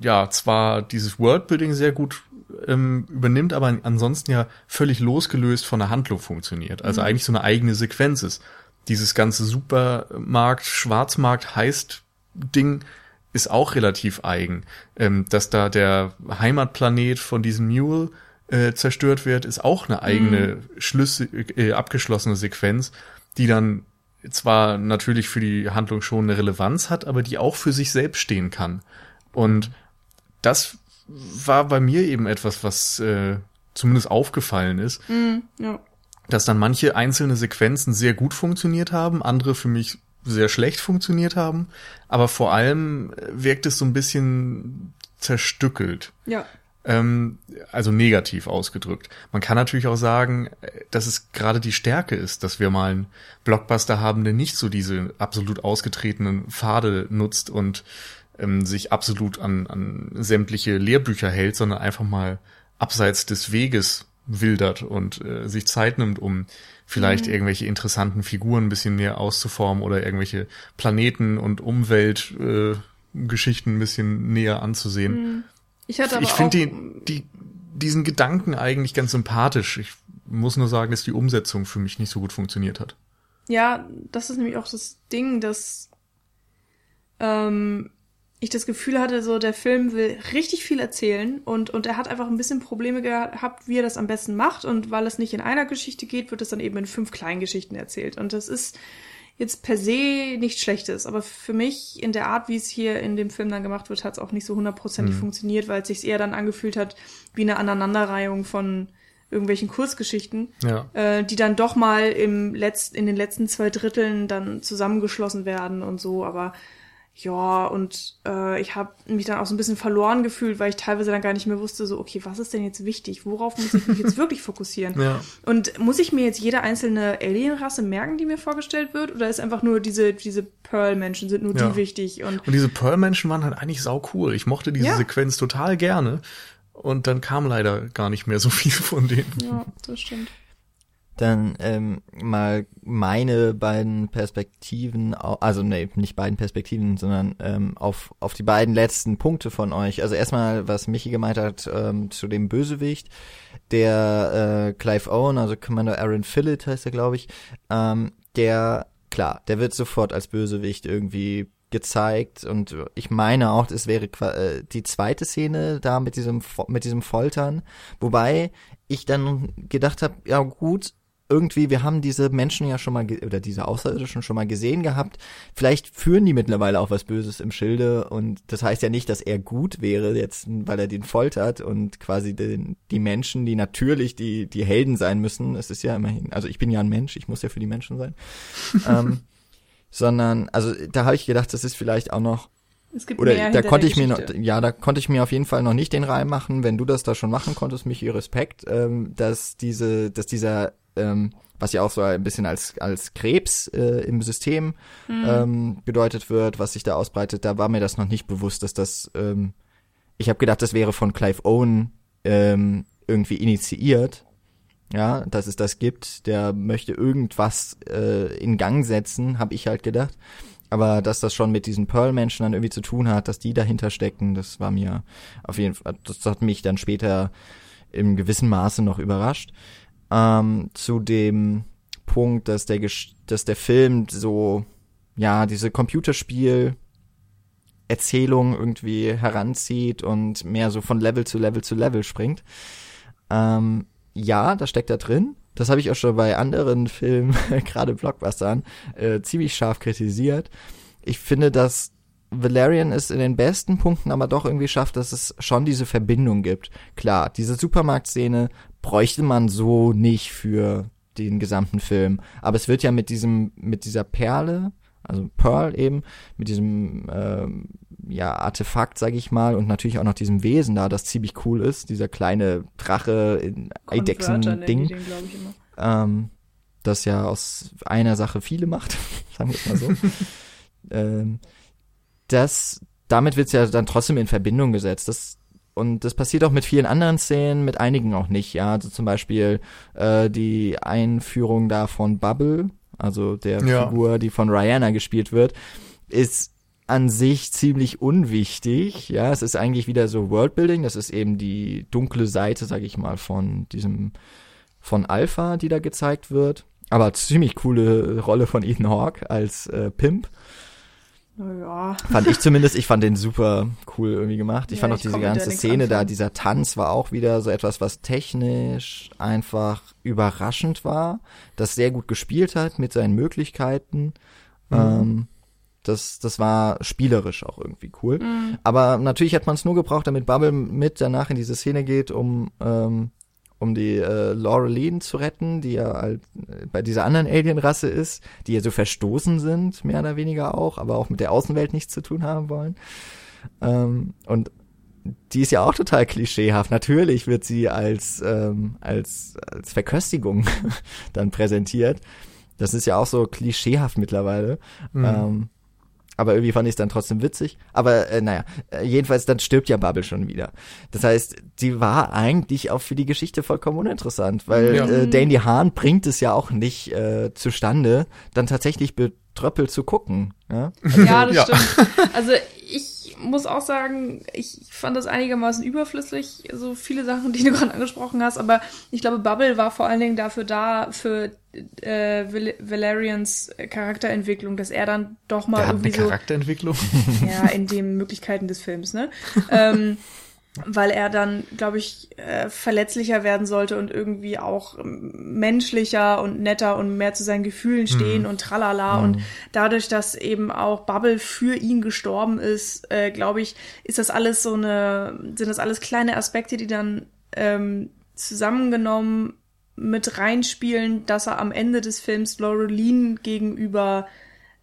ja zwar dieses Worldbuilding sehr gut ähm, übernimmt, aber ansonsten ja völlig losgelöst von der Handlung funktioniert. Also mhm. eigentlich so eine eigene Sequenz ist. Dieses ganze Supermarkt, Schwarzmarkt heißt Ding ist auch relativ eigen. Ähm, dass da der Heimatplanet von diesem Mule äh, zerstört wird, ist auch eine eigene mhm. Schlüsse, äh, abgeschlossene Sequenz die dann zwar natürlich für die Handlung schon eine Relevanz hat, aber die auch für sich selbst stehen kann. Und das war bei mir eben etwas, was äh, zumindest aufgefallen ist. Mm, ja. Dass dann manche einzelne Sequenzen sehr gut funktioniert haben, andere für mich sehr schlecht funktioniert haben, aber vor allem wirkt es so ein bisschen zerstückelt. Ja ähm, also negativ ausgedrückt. Man kann natürlich auch sagen, dass es gerade die Stärke ist, dass wir mal einen Blockbuster haben, der nicht so diese absolut ausgetretenen Pfade nutzt und ähm, sich absolut an, an sämtliche Lehrbücher hält, sondern einfach mal abseits des Weges wildert und äh, sich Zeit nimmt, um vielleicht mhm. irgendwelche interessanten Figuren ein bisschen mehr auszuformen oder irgendwelche Planeten und Umweltgeschichten äh, ein bisschen näher anzusehen. Mhm. Ich hatte aber Ich finde die, die, diesen Gedanken eigentlich ganz sympathisch. Ich muss nur sagen, dass die Umsetzung für mich nicht so gut funktioniert hat. Ja, das ist nämlich auch das Ding, dass ähm, ich das Gefühl hatte, so der Film will richtig viel erzählen und, und er hat einfach ein bisschen Probleme gehabt, wie er das am besten macht. Und weil es nicht in einer Geschichte geht, wird es dann eben in fünf kleinen Geschichten erzählt. Und das ist jetzt per se nichts Schlechtes, aber für mich in der Art, wie es hier in dem Film dann gemacht wird, hat es auch nicht so hundertprozentig mhm. funktioniert, weil es sich eher dann angefühlt hat wie eine Aneinanderreihung von irgendwelchen Kurzgeschichten, ja. äh, die dann doch mal im Letz in den letzten zwei Dritteln dann zusammengeschlossen werden und so, aber ja, und äh, ich habe mich dann auch so ein bisschen verloren gefühlt, weil ich teilweise dann gar nicht mehr wusste, so, okay, was ist denn jetzt wichtig? Worauf muss ich mich jetzt wirklich fokussieren? Ja. Und muss ich mir jetzt jede einzelne Alienrasse merken, die mir vorgestellt wird? Oder ist einfach nur diese, diese Pearl-Menschen, sind nur ja. die wichtig? Und, und diese Pearl-Menschen waren halt eigentlich sau cool. Ich mochte diese ja. Sequenz total gerne. Und dann kam leider gar nicht mehr so viel von denen. Ja, das stimmt dann ähm, mal meine beiden Perspektiven, also nee, nicht beiden Perspektiven, sondern ähm, auf, auf die beiden letzten Punkte von euch. Also erstmal, was Michi gemeint hat ähm, zu dem Bösewicht, der äh, Clive Owen, also Commander Aaron Phillip heißt er, glaube ich, ähm, der, klar, der wird sofort als Bösewicht irgendwie gezeigt und ich meine auch, es wäre äh, die zweite Szene da mit diesem mit diesem Foltern, wobei ich dann gedacht habe, ja gut, irgendwie, wir haben diese Menschen ja schon mal, oder diese Außerirdischen schon mal gesehen gehabt. Vielleicht führen die mittlerweile auch was Böses im Schilde und das heißt ja nicht, dass er gut wäre jetzt, weil er den foltert und quasi den, die Menschen, die natürlich die, die Helden sein müssen. Es ist ja immerhin, also ich bin ja ein Mensch, ich muss ja für die Menschen sein. ähm, sondern, also da habe ich gedacht, das ist vielleicht auch noch es gibt Oder da konnte ich mir noch, ja, da konnte ich mir auf jeden Fall noch nicht den Reim machen, wenn du das da schon machen konntest, Michi, Respekt, ähm, dass diese, dass dieser, ähm, was ja auch so ein bisschen als als Krebs äh, im System mhm. ähm, gedeutet wird, was sich da ausbreitet, da war mir das noch nicht bewusst, dass das, ähm, ich habe gedacht, das wäre von Clive Owen ähm, irgendwie initiiert, ja, dass es das gibt, der möchte irgendwas äh, in Gang setzen, habe ich halt gedacht. Aber dass das schon mit diesen Pearl-Menschen dann irgendwie zu tun hat, dass die dahinter stecken, das war mir auf jeden Fall, das hat mich dann später im gewissen Maße noch überrascht. Ähm, zu dem Punkt, dass der, dass der Film so, ja, diese Computerspiel Erzählung irgendwie heranzieht und mehr so von Level zu Level zu Level springt. Ähm, ja, da steckt da drin. Das habe ich auch schon bei anderen Filmen, gerade Blockbustern, äh, ziemlich scharf kritisiert. Ich finde, dass Valerian es in den besten Punkten aber doch irgendwie schafft, dass es schon diese Verbindung gibt. Klar, diese Supermarktszene bräuchte man so nicht für den gesamten Film. Aber es wird ja mit diesem, mit dieser Perle, also Pearl eben, mit diesem ähm, ja, Artefakt, sag ich mal, und natürlich auch noch diesem Wesen da, das ziemlich cool ist, dieser kleine Drache in Eidechsen-Ding. Ähm, das ja aus einer Sache viele macht, sagen wir es mal so. ähm, das, damit wird's ja dann trotzdem in Verbindung gesetzt. Das, und das passiert auch mit vielen anderen Szenen, mit einigen auch nicht, ja. Also zum Beispiel äh, die Einführung da von Bubble, also der ja. Figur, die von Rihanna gespielt wird, ist an sich ziemlich unwichtig. Ja, es ist eigentlich wieder so Worldbuilding. Das ist eben die dunkle Seite, sag ich mal, von diesem, von Alpha, die da gezeigt wird. Aber ziemlich coole Rolle von Ethan Hawke als äh, Pimp. Ja. Fand ich zumindest, ich fand den super cool irgendwie gemacht. Ich ja, fand auch diese ganze Szene da, dieser Tanz war auch wieder so etwas, was technisch einfach überraschend war, das sehr gut gespielt hat mit seinen Möglichkeiten. Mhm. Ähm, das, das war spielerisch auch irgendwie cool. Mhm. Aber natürlich hat man es nur gebraucht, damit Bubble mit danach in diese Szene geht, um, ähm, um die äh, Laureline zu retten, die ja halt äh, bei dieser anderen Alienrasse ist, die ja so verstoßen sind, mehr oder weniger auch, aber auch mit der Außenwelt nichts zu tun haben wollen. Ähm, und die ist ja auch total klischeehaft. Natürlich wird sie als, ähm, als, als Verköstigung dann präsentiert. Das ist ja auch so klischeehaft mittlerweile. Mhm. Ähm, aber irgendwie fand ich es dann trotzdem witzig. Aber äh, naja, äh, jedenfalls dann stirbt ja Bubble schon wieder. Das heißt, die war eigentlich auch für die Geschichte vollkommen uninteressant, weil ja. äh, Danny Hahn bringt es ja auch nicht äh, zustande, dann tatsächlich betröppelt zu gucken. Ja, also, ja das ja. stimmt. Also ich muss auch sagen, ich fand das einigermaßen überflüssig, so viele Sachen, die du gerade angesprochen hast, aber ich glaube, Bubble war vor allen Dingen dafür da, für äh, Val Valerians Charakterentwicklung, dass er dann doch mal Der hat irgendwie eine Charakterentwicklung. so, ja, in den Möglichkeiten des Films, ne? ähm, weil er dann, glaube ich, äh, verletzlicher werden sollte und irgendwie auch menschlicher und netter und mehr zu seinen Gefühlen stehen Mhm. und tralala. Und dadurch, dass eben auch Bubble für ihn gestorben ist, äh, glaube ich, ist das alles so eine, sind das alles kleine Aspekte, die dann ähm, zusammengenommen mit reinspielen, dass er am Ende des Films Laureline gegenüber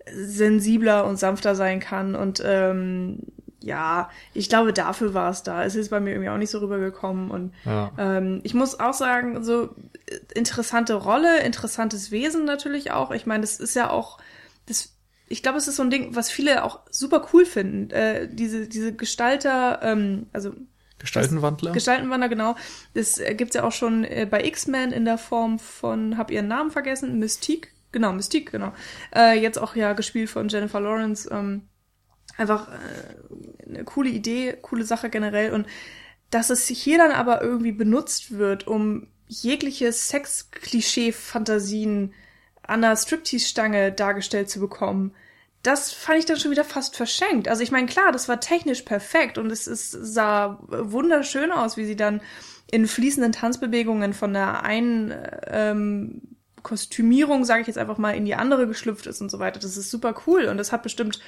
sensibler und sanfter sein kann und ähm, ja, ich glaube, dafür war es da. Es ist bei mir irgendwie auch nicht so rübergekommen und Ja. ähm, ich muss auch sagen, so äh, interessante Rolle, interessantes Wesen natürlich auch. Ich meine, das ist ja auch, das, ich glaube, es ist so ein Ding, was viele auch super cool finden. Äh, diese, diese Gestalter, ähm, also Gestaltenwandler? Gestaltenwander, genau. Das gibt's ja auch schon äh, bei X-Men in der Form von, hab ihren Namen vergessen, Mystique. Genau, Mystique, genau. Äh, jetzt auch ja gespielt von Jennifer Lawrence. Ähm, einfach äh, eine coole Idee, coole Sache generell. Und dass es hier dann aber irgendwie benutzt wird, um jegliche Sex-Klischee-Fantasien an der Striptease-Stange dargestellt zu bekommen, das fand ich dann schon wieder fast verschenkt. Also ich meine, klar, das war technisch perfekt und es ist, sah wunderschön aus, wie sie dann in fließenden Tanzbewegungen von der einen ähm, Kostümierung, sage ich jetzt einfach mal, in die andere geschlüpft ist und so weiter. Das ist super cool und das hat bestimmt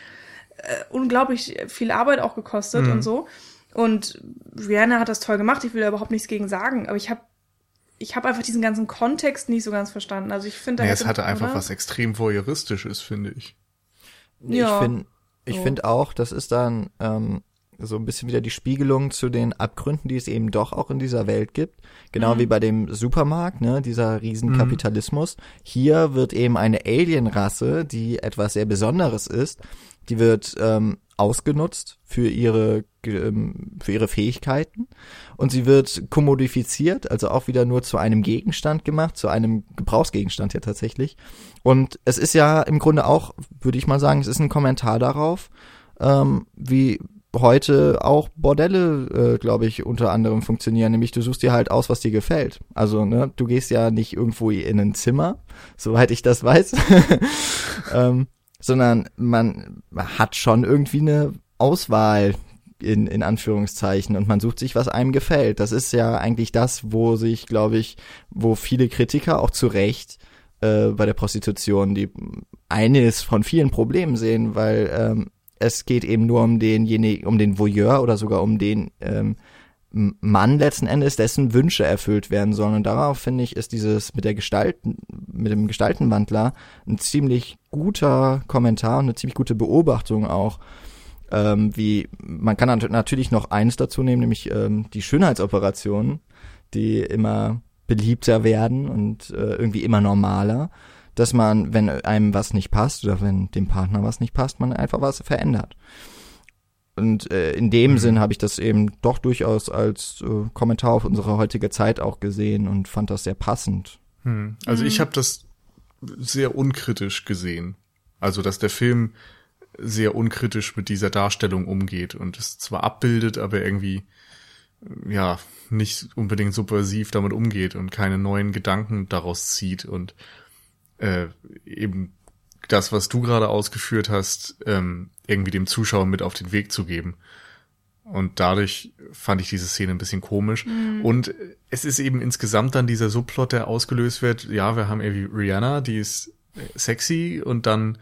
äh, unglaublich viel Arbeit auch gekostet Mhm. und so. Und Rihanna hat das toll gemacht, ich will da überhaupt nichts gegen sagen, aber ich habe ich habe einfach diesen ganzen Kontext nicht so ganz verstanden. Also ich finde, da Ja, es hatte einfach oder? was extrem voyeuristisches, finde ich. Ja. Ich finde ich So. find auch, das ist dann ähm, so ein bisschen wieder die Spiegelung zu den Abgründen, die es eben doch auch in dieser Welt gibt. Genau Mhm. wie bei dem Supermarkt, ne, dieser Riesenkapitalismus. Hier wird eben eine Alienrasse, die etwas sehr Besonderes ist, die wird ähm, ausgenutzt für ihre ähm, für ihre Fähigkeiten und sie wird kommodifiziert, also auch wieder nur zu einem Gegenstand gemacht, zu einem Gebrauchsgegenstand ja tatsächlich. Und es ist ja im Grunde auch, würde ich mal sagen, es ist ein Kommentar darauf, ähm, wie heute auch Bordelle, äh, glaube ich, unter anderem funktionieren. Nämlich du suchst dir halt aus, was dir gefällt. Also, ne, du gehst ja nicht irgendwo in ein Zimmer, soweit ich das weiß, ähm, sondern man hat schon irgendwie eine Auswahl in, in Anführungszeichen und man sucht sich, was einem gefällt. Das ist ja eigentlich das, wo sich, glaube ich, wo viele Kritiker auch zu Recht äh, bei der Prostitution die eines von vielen Problemen sehen, weil ähm, es geht eben nur um denjenigen, um den Voyeur oder sogar um den ähm, Mann letzten Endes, dessen Wünsche erfüllt werden sollen. Und darauf finde ich, ist dieses mit der Gestalten, mit dem Gestaltenwandler ein ziemlich guter Kommentar und eine ziemlich gute Beobachtung auch. Ähm, wie man kann nat- natürlich noch eins dazu nehmen, nämlich ähm, die Schönheitsoperationen, die immer beliebter werden und äh, irgendwie immer normaler, dass man, wenn einem was nicht passt oder wenn dem Partner was nicht passt, man einfach was verändert. Und äh, in dem Mhm. Sinn habe ich das eben doch durchaus als äh, Kommentar auf unsere heutige Zeit auch gesehen und fand das sehr passend. Hm. Also ich habe das sehr unkritisch gesehen. Also dass der Film sehr unkritisch mit dieser Darstellung umgeht und es zwar abbildet, aber irgendwie ja nicht unbedingt subversiv damit umgeht und keine neuen Gedanken daraus zieht und äh, eben das, was du gerade ausgeführt hast, ähm, irgendwie dem Zuschauer mit auf den Weg zu geben. Und dadurch fand ich diese Szene ein bisschen komisch. Und es ist eben insgesamt dann dieser Subplot, der ausgelöst wird. Ja, wir haben irgendwie Rihanna, die ist sexy und dann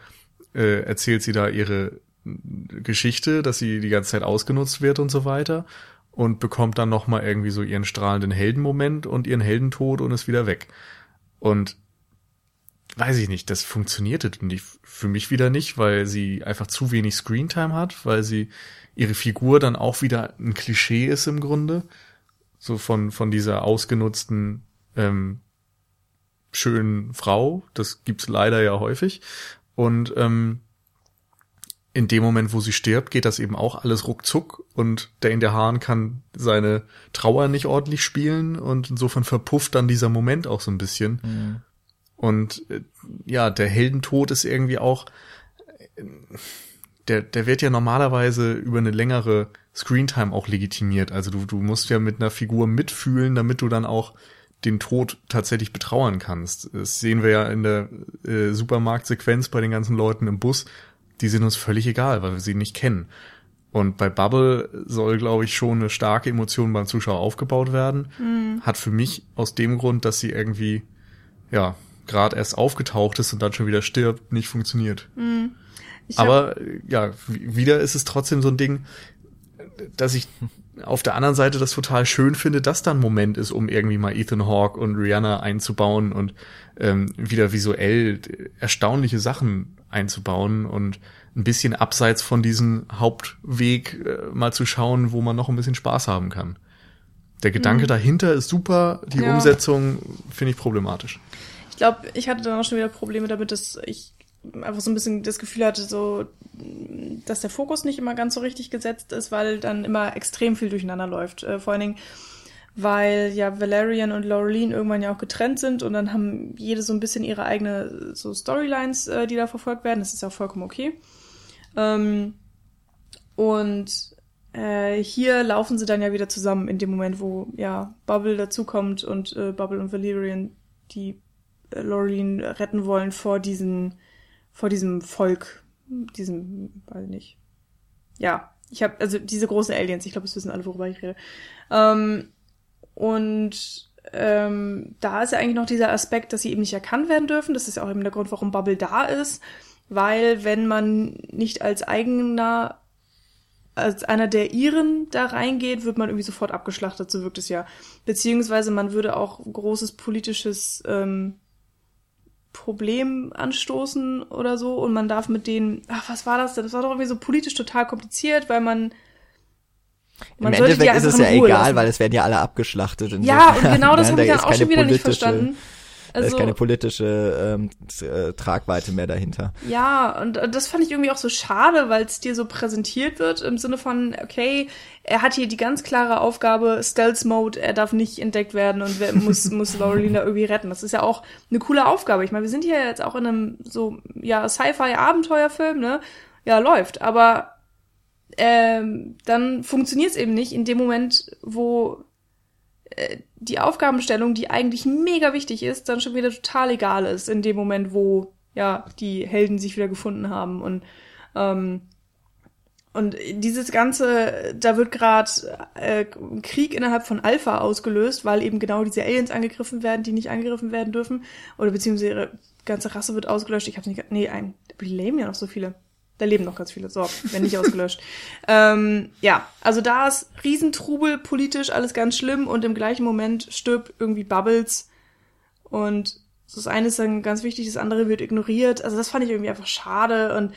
äh, erzählt sie da ihre Geschichte, dass sie die ganze Zeit ausgenutzt wird und so weiter und bekommt dann nochmal irgendwie so ihren strahlenden Heldenmoment und ihren Heldentod und ist wieder weg. Und weiß ich nicht, das funktionierte für mich wieder nicht, weil sie einfach zu wenig Screentime hat, weil sie ihre Figur dann auch wieder ein Klischee ist im Grunde, so von von dieser ausgenutzten ähm, schönen Frau, das gibt's leider ja häufig. Und ähm, in dem Moment, wo sie stirbt, geht das eben auch alles ruckzuck und der in der Hahn kann seine Trauer nicht ordentlich spielen und insofern verpufft dann dieser Moment auch so ein bisschen. Und äh, ja, der Heldentod ist irgendwie auch, äh, der, der wird ja normalerweise über eine längere Screentime auch legitimiert. Also du, du musst ja mit einer Figur mitfühlen, damit du dann auch den Tod tatsächlich betrauern kannst. Das sehen wir ja in der äh, Supermarktsequenz bei den ganzen Leuten im Bus. Die sind uns völlig egal, weil wir sie nicht kennen. Und bei Bubble soll, glaube ich, schon eine starke Emotion beim Zuschauer aufgebaut werden. Mhm. Hat für mich aus dem Grund, dass sie irgendwie, ja, gerade erst aufgetaucht ist und dann schon wieder stirbt, nicht funktioniert. Mhm. Aber ja, wieder ist es trotzdem so ein Ding, dass ich auf der anderen Seite das total schön finde, dass da ein Moment ist, um irgendwie mal Ethan Hawke und Rihanna einzubauen und ähm, wieder visuell erstaunliche Sachen einzubauen und ein bisschen abseits von diesem Hauptweg äh, mal zu schauen, wo man noch ein bisschen Spaß haben kann. Der Gedanke mhm. dahinter ist super, die ja. Umsetzung finde ich problematisch. Ich glaube, ich hatte dann auch schon wieder Probleme damit, dass ich einfach so ein bisschen das Gefühl hatte, so, dass der Fokus nicht immer ganz so richtig gesetzt ist, weil dann immer extrem viel durcheinander läuft. Äh, vor allen Dingen, weil ja Valerian und Laureline irgendwann ja auch getrennt sind und dann haben jede so ein bisschen ihre eigene so Storylines, äh, die da verfolgt werden. Das ist ja auch vollkommen okay. Ähm, und äh, hier laufen sie dann ja wieder zusammen in dem Moment, wo ja Bubble dazukommt und äh, Bubble und Valerian die Laureline retten wollen vor diesen vor diesem Volk, diesem, weiß ich nicht. Ja, ich habe also diese großen Aliens, ich glaube, es wissen alle, worüber ich rede. Ähm, und ähm, da ist ja eigentlich noch dieser Aspekt, dass sie eben nicht erkannt werden dürfen. Das ist ja auch eben der Grund, warum Bubble da ist. Weil wenn man nicht als eigener, als einer der Iren da reingeht, wird man irgendwie sofort abgeschlachtet, so wirkt es ja. Beziehungsweise man würde auch großes politisches ähm, Problem anstoßen oder so und man darf mit denen, ach, was war das denn? Das war doch irgendwie so politisch total kompliziert, weil man man Im Endeffekt ist es ja egal, lassen. weil es werden ja alle abgeschlachtet. Ja, und genau das habe ich dann auch schon wieder nicht verstanden. Also, da ist also keine politische ähm, äh, Tragweite mehr dahinter. Ja, und, und das fand ich irgendwie auch so schade, weil es dir so präsentiert wird im Sinne von, okay, er hat hier die ganz klare Aufgabe, Stealth Mode, er darf nicht entdeckt werden und wer, muss, muss Laureline irgendwie retten. Das ist ja auch eine coole Aufgabe. Ich meine, wir sind hier jetzt auch in einem so, ja, Sci-Fi-Abenteuerfilm, ne? Ja, läuft. Aber ähm, dann funktioniert es eben nicht in dem Moment, wo äh, die Aufgabenstellung, die eigentlich mega wichtig ist, dann schon wieder total egal ist in dem Moment, wo ja die Helden sich wieder gefunden haben und ähm, und dieses ganze, da wird gerade äh, Krieg innerhalb von Alpha ausgelöst, weil eben genau diese Aliens angegriffen werden, die nicht angegriffen werden dürfen, oder beziehungsweise ihre ganze Rasse wird ausgelöscht. Ich hab's nicht, nee, ein, die leben ja noch so viele. Da leben noch ganz viele, so, wenn nicht ausgelöscht. ähm, ja, also da ist Riesentrubel, politisch alles ganz schlimm und im gleichen Moment stirbt irgendwie Bubbles und das eine ist dann ganz wichtig, das andere wird ignoriert. Also das fand ich irgendwie einfach schade und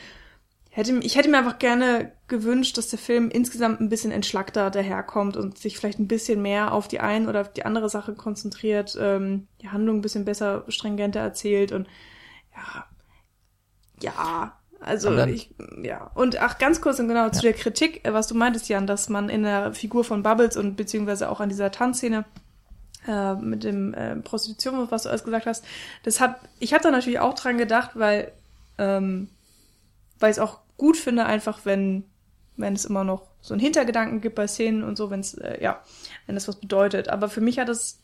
hätte, ich hätte mir einfach gerne gewünscht, dass der Film insgesamt ein bisschen entschlackter daherkommt und sich vielleicht ein bisschen mehr auf die eine oder die andere Sache konzentriert, ähm, die Handlung ein bisschen besser, stringenter erzählt und ja, ja, also dann, ich, ja. Und ach, ganz kurz und genau zu der Kritik, äh, was du meintest, Jan, dass man in der Figur von Bubbles und beziehungsweise auch an dieser Tanzszene äh, mit dem äh, Prostitution, was du alles gesagt hast, das hab, ich habe da natürlich auch dran gedacht, weil, ähm, weil ich es auch gut finde, einfach wenn, wenn es immer noch so einen Hintergedanken gibt bei Szenen und so, wenn es, äh, ja, wenn das was bedeutet. Aber für mich hat es,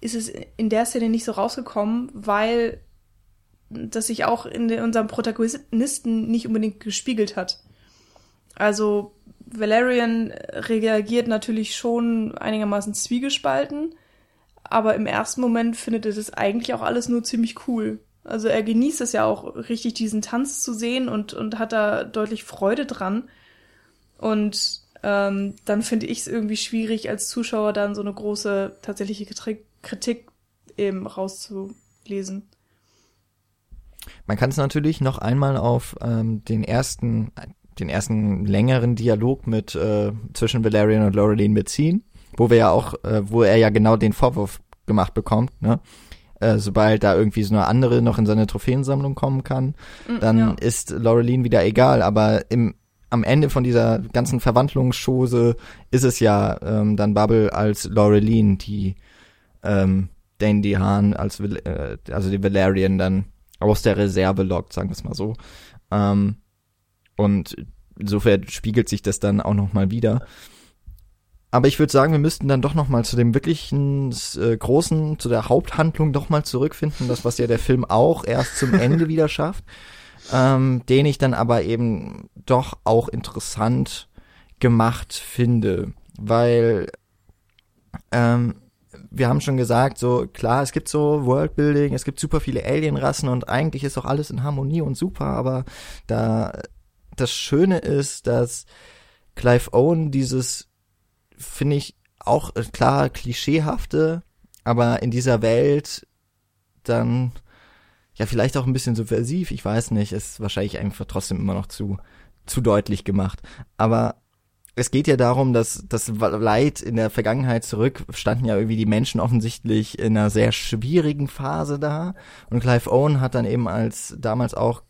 ist es in der Szene nicht so rausgekommen, weil das sich auch in unserem Protagonisten nicht unbedingt gespiegelt hat. Also Valerian reagiert natürlich schon einigermaßen zwiegespalten, aber im ersten Moment findet er das eigentlich auch alles nur ziemlich cool. Also er genießt es ja auch richtig, diesen Tanz zu sehen und, und hat da deutlich Freude dran. Und ähm, dann finde ich es irgendwie schwierig, als Zuschauer dann so eine große tatsächliche Kritik eben rauszulesen. Man kann es natürlich noch einmal auf ähm, den ersten, den ersten längeren Dialog mit äh, zwischen Valerian und Laureline beziehen, wo wir ja auch, äh, wo er ja genau den Vorwurf gemacht bekommt, ne? Äh, sobald da irgendwie so eine andere noch in seine Trophäensammlung kommen kann, mm, dann ja. ist Laureline wieder egal. Aber im am Ende von dieser ganzen Verwandlungsschose ist es ja ähm, dann Bubble als Laureline, die ähm, Dandy Hahn als äh, also die Valerian dann aus der Reserve lockt, sagen wir es mal so. Ähm, Und insofern spiegelt sich das dann auch nochmal wieder. Aber ich würde sagen, wir müssten dann doch nochmal zu dem wirklichen äh, großen, zu der Haupthandlung doch mal zurückfinden, das was ja der Film auch erst zum Ende wieder schafft, ähm, den ich dann aber eben doch auch interessant gemacht finde, weil ähm, wir haben schon gesagt, so klar, es gibt so Worldbuilding, es gibt super viele Alienrassen und eigentlich ist auch alles in Harmonie und super, aber da das Schöne ist, dass Clive Owen dieses, finde ich, auch äh, klar klischeehafte, aber in dieser Welt dann ja vielleicht auch ein bisschen subversiv, ich weiß nicht, ist wahrscheinlich einfach trotzdem immer noch zu zu deutlich gemacht, aber es geht ja darum, dass das Leid in der Vergangenheit zurück standen ja irgendwie die Menschen offensichtlich in einer sehr schwierigen Phase da. Und Clive Owen hat dann eben als damals auch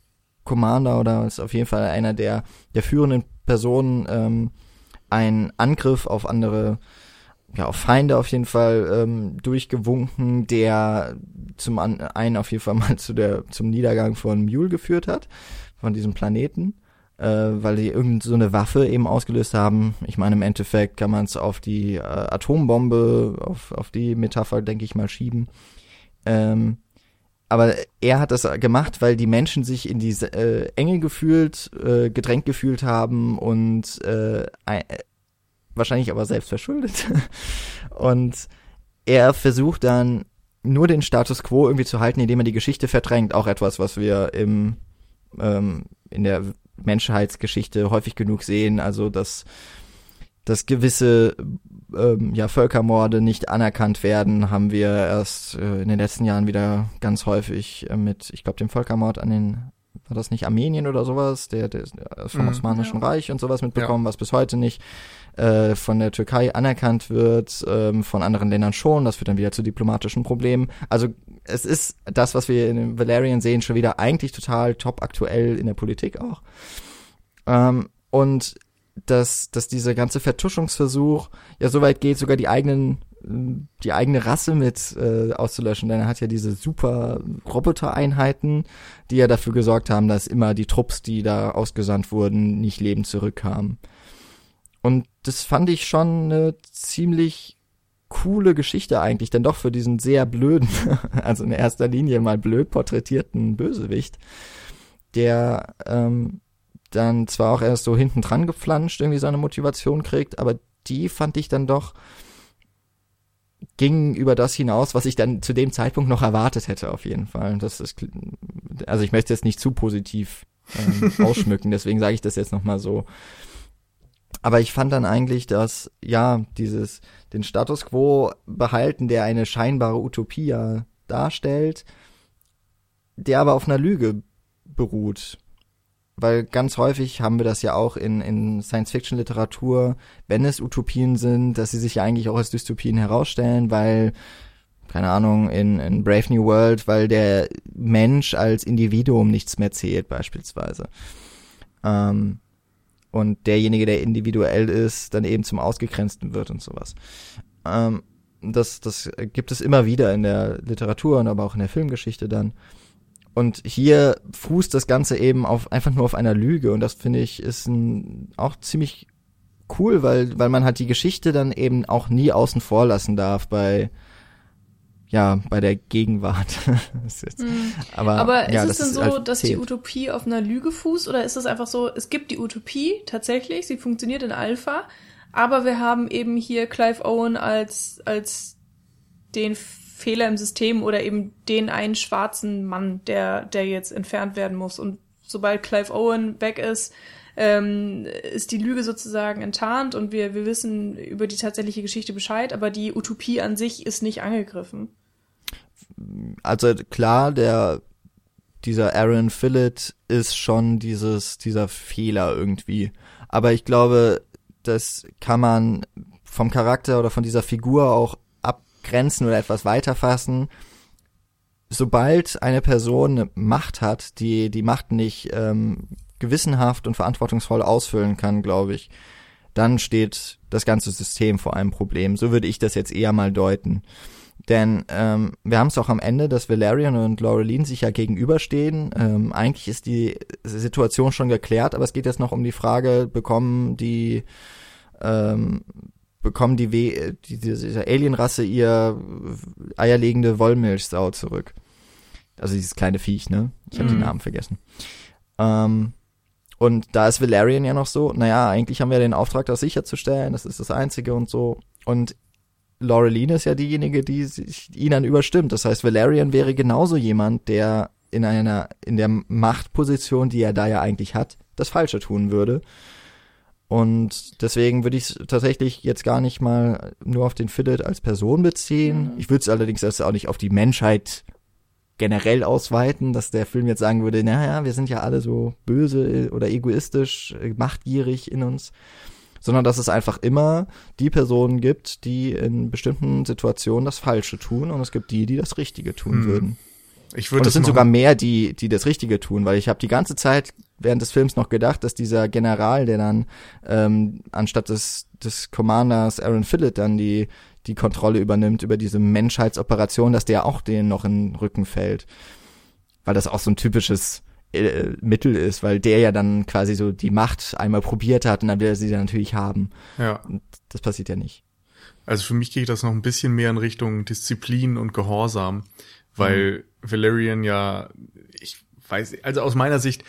Commander oder ist auf jeden Fall einer der, der führenden Personen ähm, einen Angriff auf andere, ja, auf Feinde auf jeden Fall ähm, durchgewunken, der zum einen auf jeden Fall mal zu der, zum Niedergang von Mule geführt hat, von diesem Planeten äh, weil die irgend so eine Waffe eben ausgelöst haben. Ich meine, im Endeffekt kann man es auf die äh, Atombombe, auf, auf die Metapher, denke ich mal, schieben. Ähm, aber er hat das gemacht, weil die Menschen sich in diese äh, Enge gefühlt, äh, gedrängt gefühlt haben und äh, wahrscheinlich aber selbst verschuldet. und er versucht dann nur den Status quo irgendwie zu halten, indem er die Geschichte verdrängt. Auch etwas, was wir im ähm, in der Menschheitsgeschichte häufig genug sehen, also dass dass gewisse ähm, ja, Völkermorde nicht anerkannt werden, haben wir erst äh, in den letzten Jahren wieder ganz häufig äh, mit, ich glaube, dem Völkermord an den, war das nicht Armenien oder sowas, der, der, der vom mhm, Osmanischen ja. Reich und sowas mitbekommen, ja. was bis heute nicht äh, von der Türkei anerkannt wird, ähm, von anderen Ländern schon, das führt dann wieder zu diplomatischen Problemen. Also es ist das, was wir in Valerian sehen, schon wieder eigentlich total top aktuell in der Politik auch. Ähm, und dass, dass dieser ganze Vertuschungsversuch ja so weit geht, sogar die eigenen die eigene Rasse mit äh, auszulöschen, denn er hat ja diese super Robotereinheiten, die ja dafür gesorgt haben, dass immer die Trupps, die da ausgesandt wurden, nicht lebend zurückkamen. Und das fand ich schon eine ziemlich coole Geschichte eigentlich, denn doch für diesen sehr blöden, also in erster Linie mal blöd porträtierten Bösewicht, der ähm, dann zwar auch erst so hinten dran geflanscht irgendwie seine Motivation kriegt, aber die fand ich dann doch ging über das hinaus, was ich dann zu dem Zeitpunkt noch erwartet hätte auf jeden Fall. Das ist also ich möchte jetzt nicht zu positiv ähm, ausschmücken, deswegen sage ich das jetzt noch mal so aber ich fand dann eigentlich, dass, ja, dieses, den Status quo behalten, der eine scheinbare Utopie darstellt, der aber auf einer Lüge beruht. Weil ganz häufig haben wir das ja auch in, in Science-Fiction-Literatur, wenn es Utopien sind, dass sie sich ja eigentlich auch als Dystopien herausstellen, weil, keine Ahnung, in, in Brave New World, weil der Mensch als Individuum nichts mehr zählt, beispielsweise. Ähm, und derjenige, der individuell ist, dann eben zum Ausgegrenzten wird und sowas. Ähm, das, das gibt es immer wieder in der Literatur und aber auch in der Filmgeschichte dann. Und hier fußt das Ganze eben auf einfach nur auf einer Lüge und das finde ich ist ein, auch ziemlich cool, weil weil man halt die Geschichte dann eben auch nie außen vor lassen darf bei ja, bei der Gegenwart. mhm. Aber, aber ja, ist es denn so, halt dass die Utopie auf einer Lüge fußt oder ist es einfach so, es gibt die Utopie tatsächlich, sie funktioniert in Alpha, aber wir haben eben hier Clive Owen als, als den Fehler im System oder eben den einen schwarzen Mann, der, der jetzt entfernt werden muss. Und sobald Clive Owen weg ist, ähm, ist die Lüge sozusagen enttarnt und wir, wir wissen über die tatsächliche Geschichte Bescheid, aber die Utopie an sich ist nicht angegriffen also klar, der dieser Aaron Fillett ist schon dieses dieser Fehler irgendwie, aber ich glaube, das kann man vom Charakter oder von dieser Figur auch abgrenzen oder etwas weiterfassen. Sobald eine Person eine Macht hat, die die Macht nicht ähm, gewissenhaft und verantwortungsvoll ausfüllen kann, glaube ich, dann steht das ganze System vor einem Problem. So würde ich das jetzt eher mal deuten. Denn ähm, wir haben es auch am Ende, dass Valerian und Laureline sich ja gegenüberstehen. Ähm, eigentlich ist die Situation schon geklärt, aber es geht jetzt noch um die Frage, bekommen die ähm, bekommen die, We die diese Alienrasse ihr eierlegende Wollmilchsau zurück. Also dieses kleine Viech, ne? Ich habe mm. den. Namen vergessen. Ähm, und da ist Valerian ja noch so, naja, eigentlich haben wir den Auftrag, das sicherzustellen, das ist das Einzige und so. Und Laureline ist ja diejenige, die sich ihn dann überstimmt. Das heißt, Valerian wäre genauso jemand, der in einer, in der Machtposition, die er da ja eigentlich hat, das Falsche tun würde. Und deswegen würde ich es tatsächlich jetzt gar nicht mal nur auf den Philid als Person beziehen. Mhm. Ich würde es allerdings erst auch nicht auf die Menschheit generell ausweiten, dass der Film jetzt sagen würde, naja, wir sind ja alle so böse oder egoistisch, machtgierig in uns, sondern dass es einfach immer die Personen gibt, die in bestimmten Situationen das Falsche tun und es gibt die, die das Richtige tun hm. würden. Ich würde und es sind sogar mehr, die, die das Richtige tun, weil ich habe die ganze Zeit während des Films noch gedacht, dass dieser General, der dann ähm, anstatt des, des Commanders Aaron Phillip dann die die Kontrolle übernimmt über diese Menschheitsoperation, dass der auch denen noch in den Rücken fällt. Weil das auch so ein typisches äh, Mittel ist, weil der ja dann quasi so die Macht einmal probiert hat und dann will er sie dann natürlich haben. Ja. Und das passiert ja nicht. Also für mich geht das noch ein bisschen mehr in Richtung Disziplin und Gehorsam, weil mhm. Valerian ja, ich weiß, also aus meiner Sicht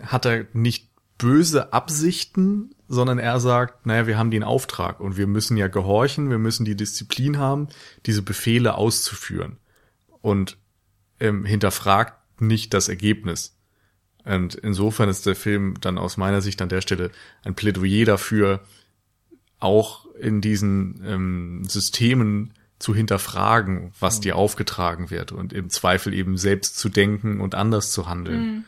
hat er nicht böse Absichten, sondern er sagt, naja, wir haben den Auftrag und wir müssen ja gehorchen, wir müssen die Disziplin haben, diese Befehle auszuführen. Und ähm, hinterfragt nicht das Ergebnis. Und insofern ist der Film dann aus meiner Sicht an der Stelle ein Plädoyer dafür, auch in diesen ähm, Systemen zu hinterfragen, was mhm. dir aufgetragen wird und im Zweifel eben selbst zu denken und anders zu handeln. Mhm.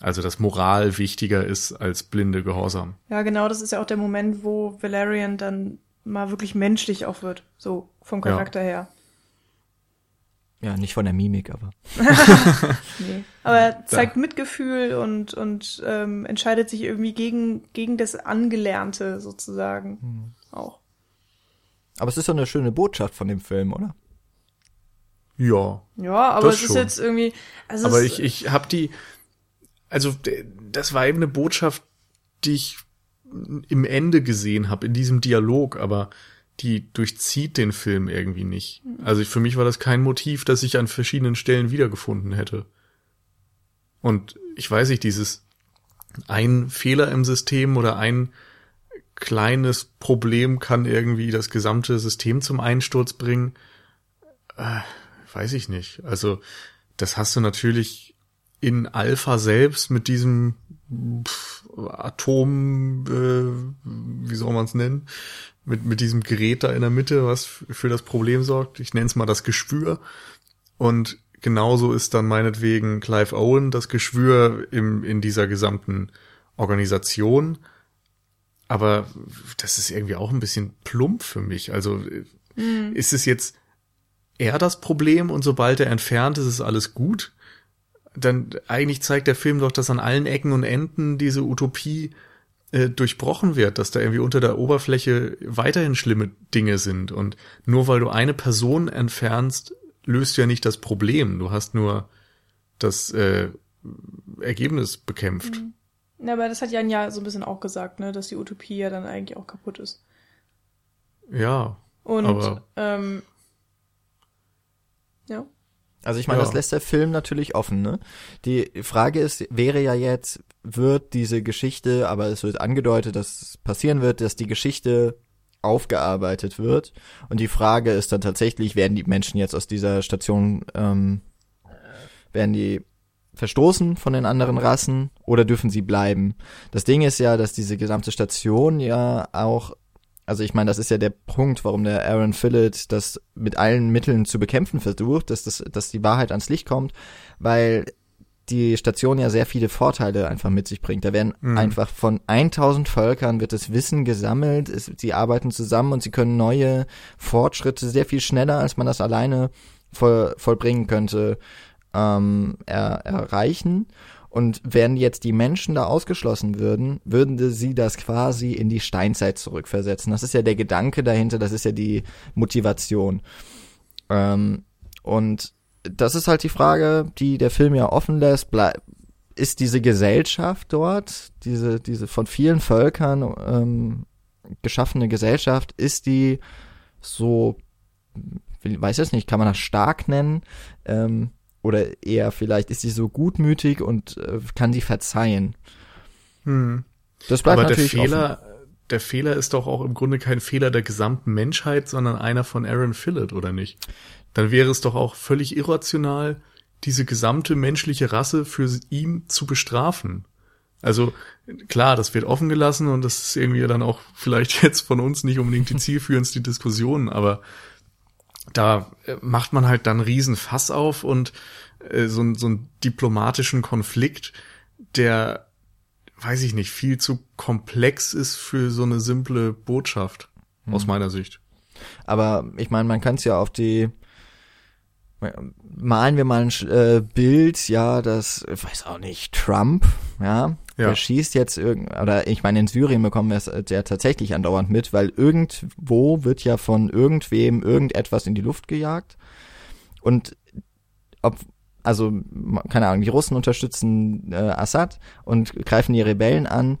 Also dass Moral wichtiger ist als blinde Gehorsam. Ja, genau, das ist ja auch der Moment, wo Valerian dann mal wirklich menschlich auch wird, so vom Charakter ja. her. Ja, nicht von der Mimik, aber. nee. Aber er zeigt da. Mitgefühl und, und ähm, entscheidet sich irgendwie gegen, gegen das Angelernte sozusagen hm. auch. Aber es ist doch eine schöne Botschaft von dem Film, oder? Ja. Ja, aber es schon. ist jetzt irgendwie. Also aber ich, ich habe die, also das war eben eine Botschaft, die ich im Ende gesehen habe, in diesem Dialog, aber die durchzieht den Film irgendwie nicht. Also für mich war das kein Motiv, das ich an verschiedenen Stellen wiedergefunden hätte. Und ich weiß nicht, dieses ein Fehler im System oder ein kleines Problem kann irgendwie das gesamte System zum Einsturz bringen. Äh, weiß ich nicht. Also das hast du natürlich in Alpha selbst mit diesem Atom, äh, wie soll man es nennen, mit, mit diesem Gerät da in der Mitte, was für das Problem sorgt. Ich nenne es mal das Geschwür. Und genauso ist dann meinetwegen Clive Owen das Geschwür im, in dieser gesamten Organisation. Aber das ist irgendwie auch ein bisschen plump für mich. Also mhm. ist es jetzt er das Problem und sobald er entfernt ist, ist alles gut? dann eigentlich zeigt der Film doch, dass an allen Ecken und Enden diese Utopie äh, durchbrochen wird, dass da irgendwie unter der Oberfläche weiterhin schlimme Dinge sind. Und nur weil du eine Person entfernst, löst du ja nicht das Problem. Du hast nur das äh, Ergebnis bekämpft. Mhm. Ja, aber das hat Jan ja so ein bisschen auch gesagt, ne, dass die Utopie ja dann eigentlich auch kaputt ist. Ja. Und aber ähm. Also ich meine, ja. das lässt der Film natürlich offen, ne? Die Frage ist, wäre ja jetzt, wird diese Geschichte, aber es wird angedeutet, dass es passieren wird, dass die Geschichte aufgearbeitet wird. Und die Frage ist dann tatsächlich, werden die Menschen jetzt aus dieser Station, ähm, werden die verstoßen von den anderen Rassen oder dürfen sie bleiben? Das Ding ist ja, dass diese gesamte Station ja auch also ich meine, das ist ja der Punkt, warum der Aaron Phillett das mit allen Mitteln zu bekämpfen versucht, dass, das, dass die Wahrheit ans Licht kommt, weil die Station ja sehr viele Vorteile einfach mit sich bringt. Da werden mhm. einfach von 1000 Völkern wird das Wissen gesammelt, es, sie arbeiten zusammen und sie können neue Fortschritte sehr viel schneller, als man das alleine voll, vollbringen könnte, ähm, er, erreichen. Und wenn jetzt die Menschen da ausgeschlossen würden, würden sie das quasi in die Steinzeit zurückversetzen. Das ist ja der Gedanke dahinter, das ist ja die Motivation. Ähm, und das ist halt die Frage, die der Film ja offen lässt. Ist diese Gesellschaft dort, diese, diese von vielen Völkern ähm, geschaffene Gesellschaft, ist die so, weiß jetzt nicht, kann man das stark nennen? Ähm, oder eher vielleicht ist sie so gutmütig und äh, kann sie verzeihen? Hm. Das bleibt Aber der natürlich Fehler, offen. der Fehler ist doch auch im Grunde kein Fehler der gesamten Menschheit, sondern einer von Aaron Phillip, oder nicht? Dann wäre es doch auch völlig irrational, diese gesamte menschliche Rasse für ihn zu bestrafen. Also klar, das wird offen gelassen und das ist irgendwie dann auch vielleicht jetzt von uns nicht unbedingt die zielführendste Diskussion, aber da äh, macht man halt dann riesen Fass auf und äh, so, so einen diplomatischen Konflikt, der, weiß ich nicht, viel zu komplex ist für so eine simple Botschaft, aus meiner Sicht. Aber ich meine, man kann es ja auf die malen wir mal ein äh, Bild, ja, das, ich weiß auch nicht, Trump, ja, Ja. der schießt jetzt irgend, oder ich meine, in Syrien bekommen wir es äh, ja tatsächlich andauernd mit, weil irgendwo wird ja von irgendwem irgendetwas in die Luft gejagt und ob, also, keine Ahnung, die Russen unterstützen äh, Assad und greifen die Rebellen an,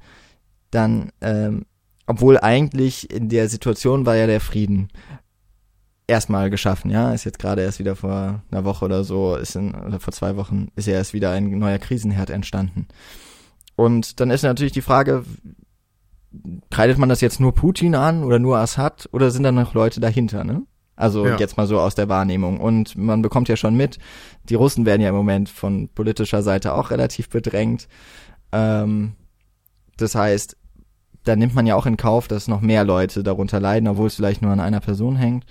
dann, ähm, obwohl eigentlich in der Situation war ja der Frieden erstmal geschaffen, ja, ist jetzt gerade erst wieder vor einer Woche oder so, ist in, oder vor zwei Wochen ist ja erst wieder ein neuer Krisenherd entstanden. Und dann ist natürlich die Frage, kreidet man das jetzt nur Putin an oder nur Assad oder sind da noch Leute dahinter, ne? Also Ja. jetzt mal so aus der Wahrnehmung. Und man bekommt ja schon mit, die Russen werden ja im Moment von politischer Seite auch relativ bedrängt. Ähm, das heißt, da nimmt man ja auch in Kauf, dass noch mehr Leute darunter leiden, obwohl es vielleicht nur an einer Person hängt.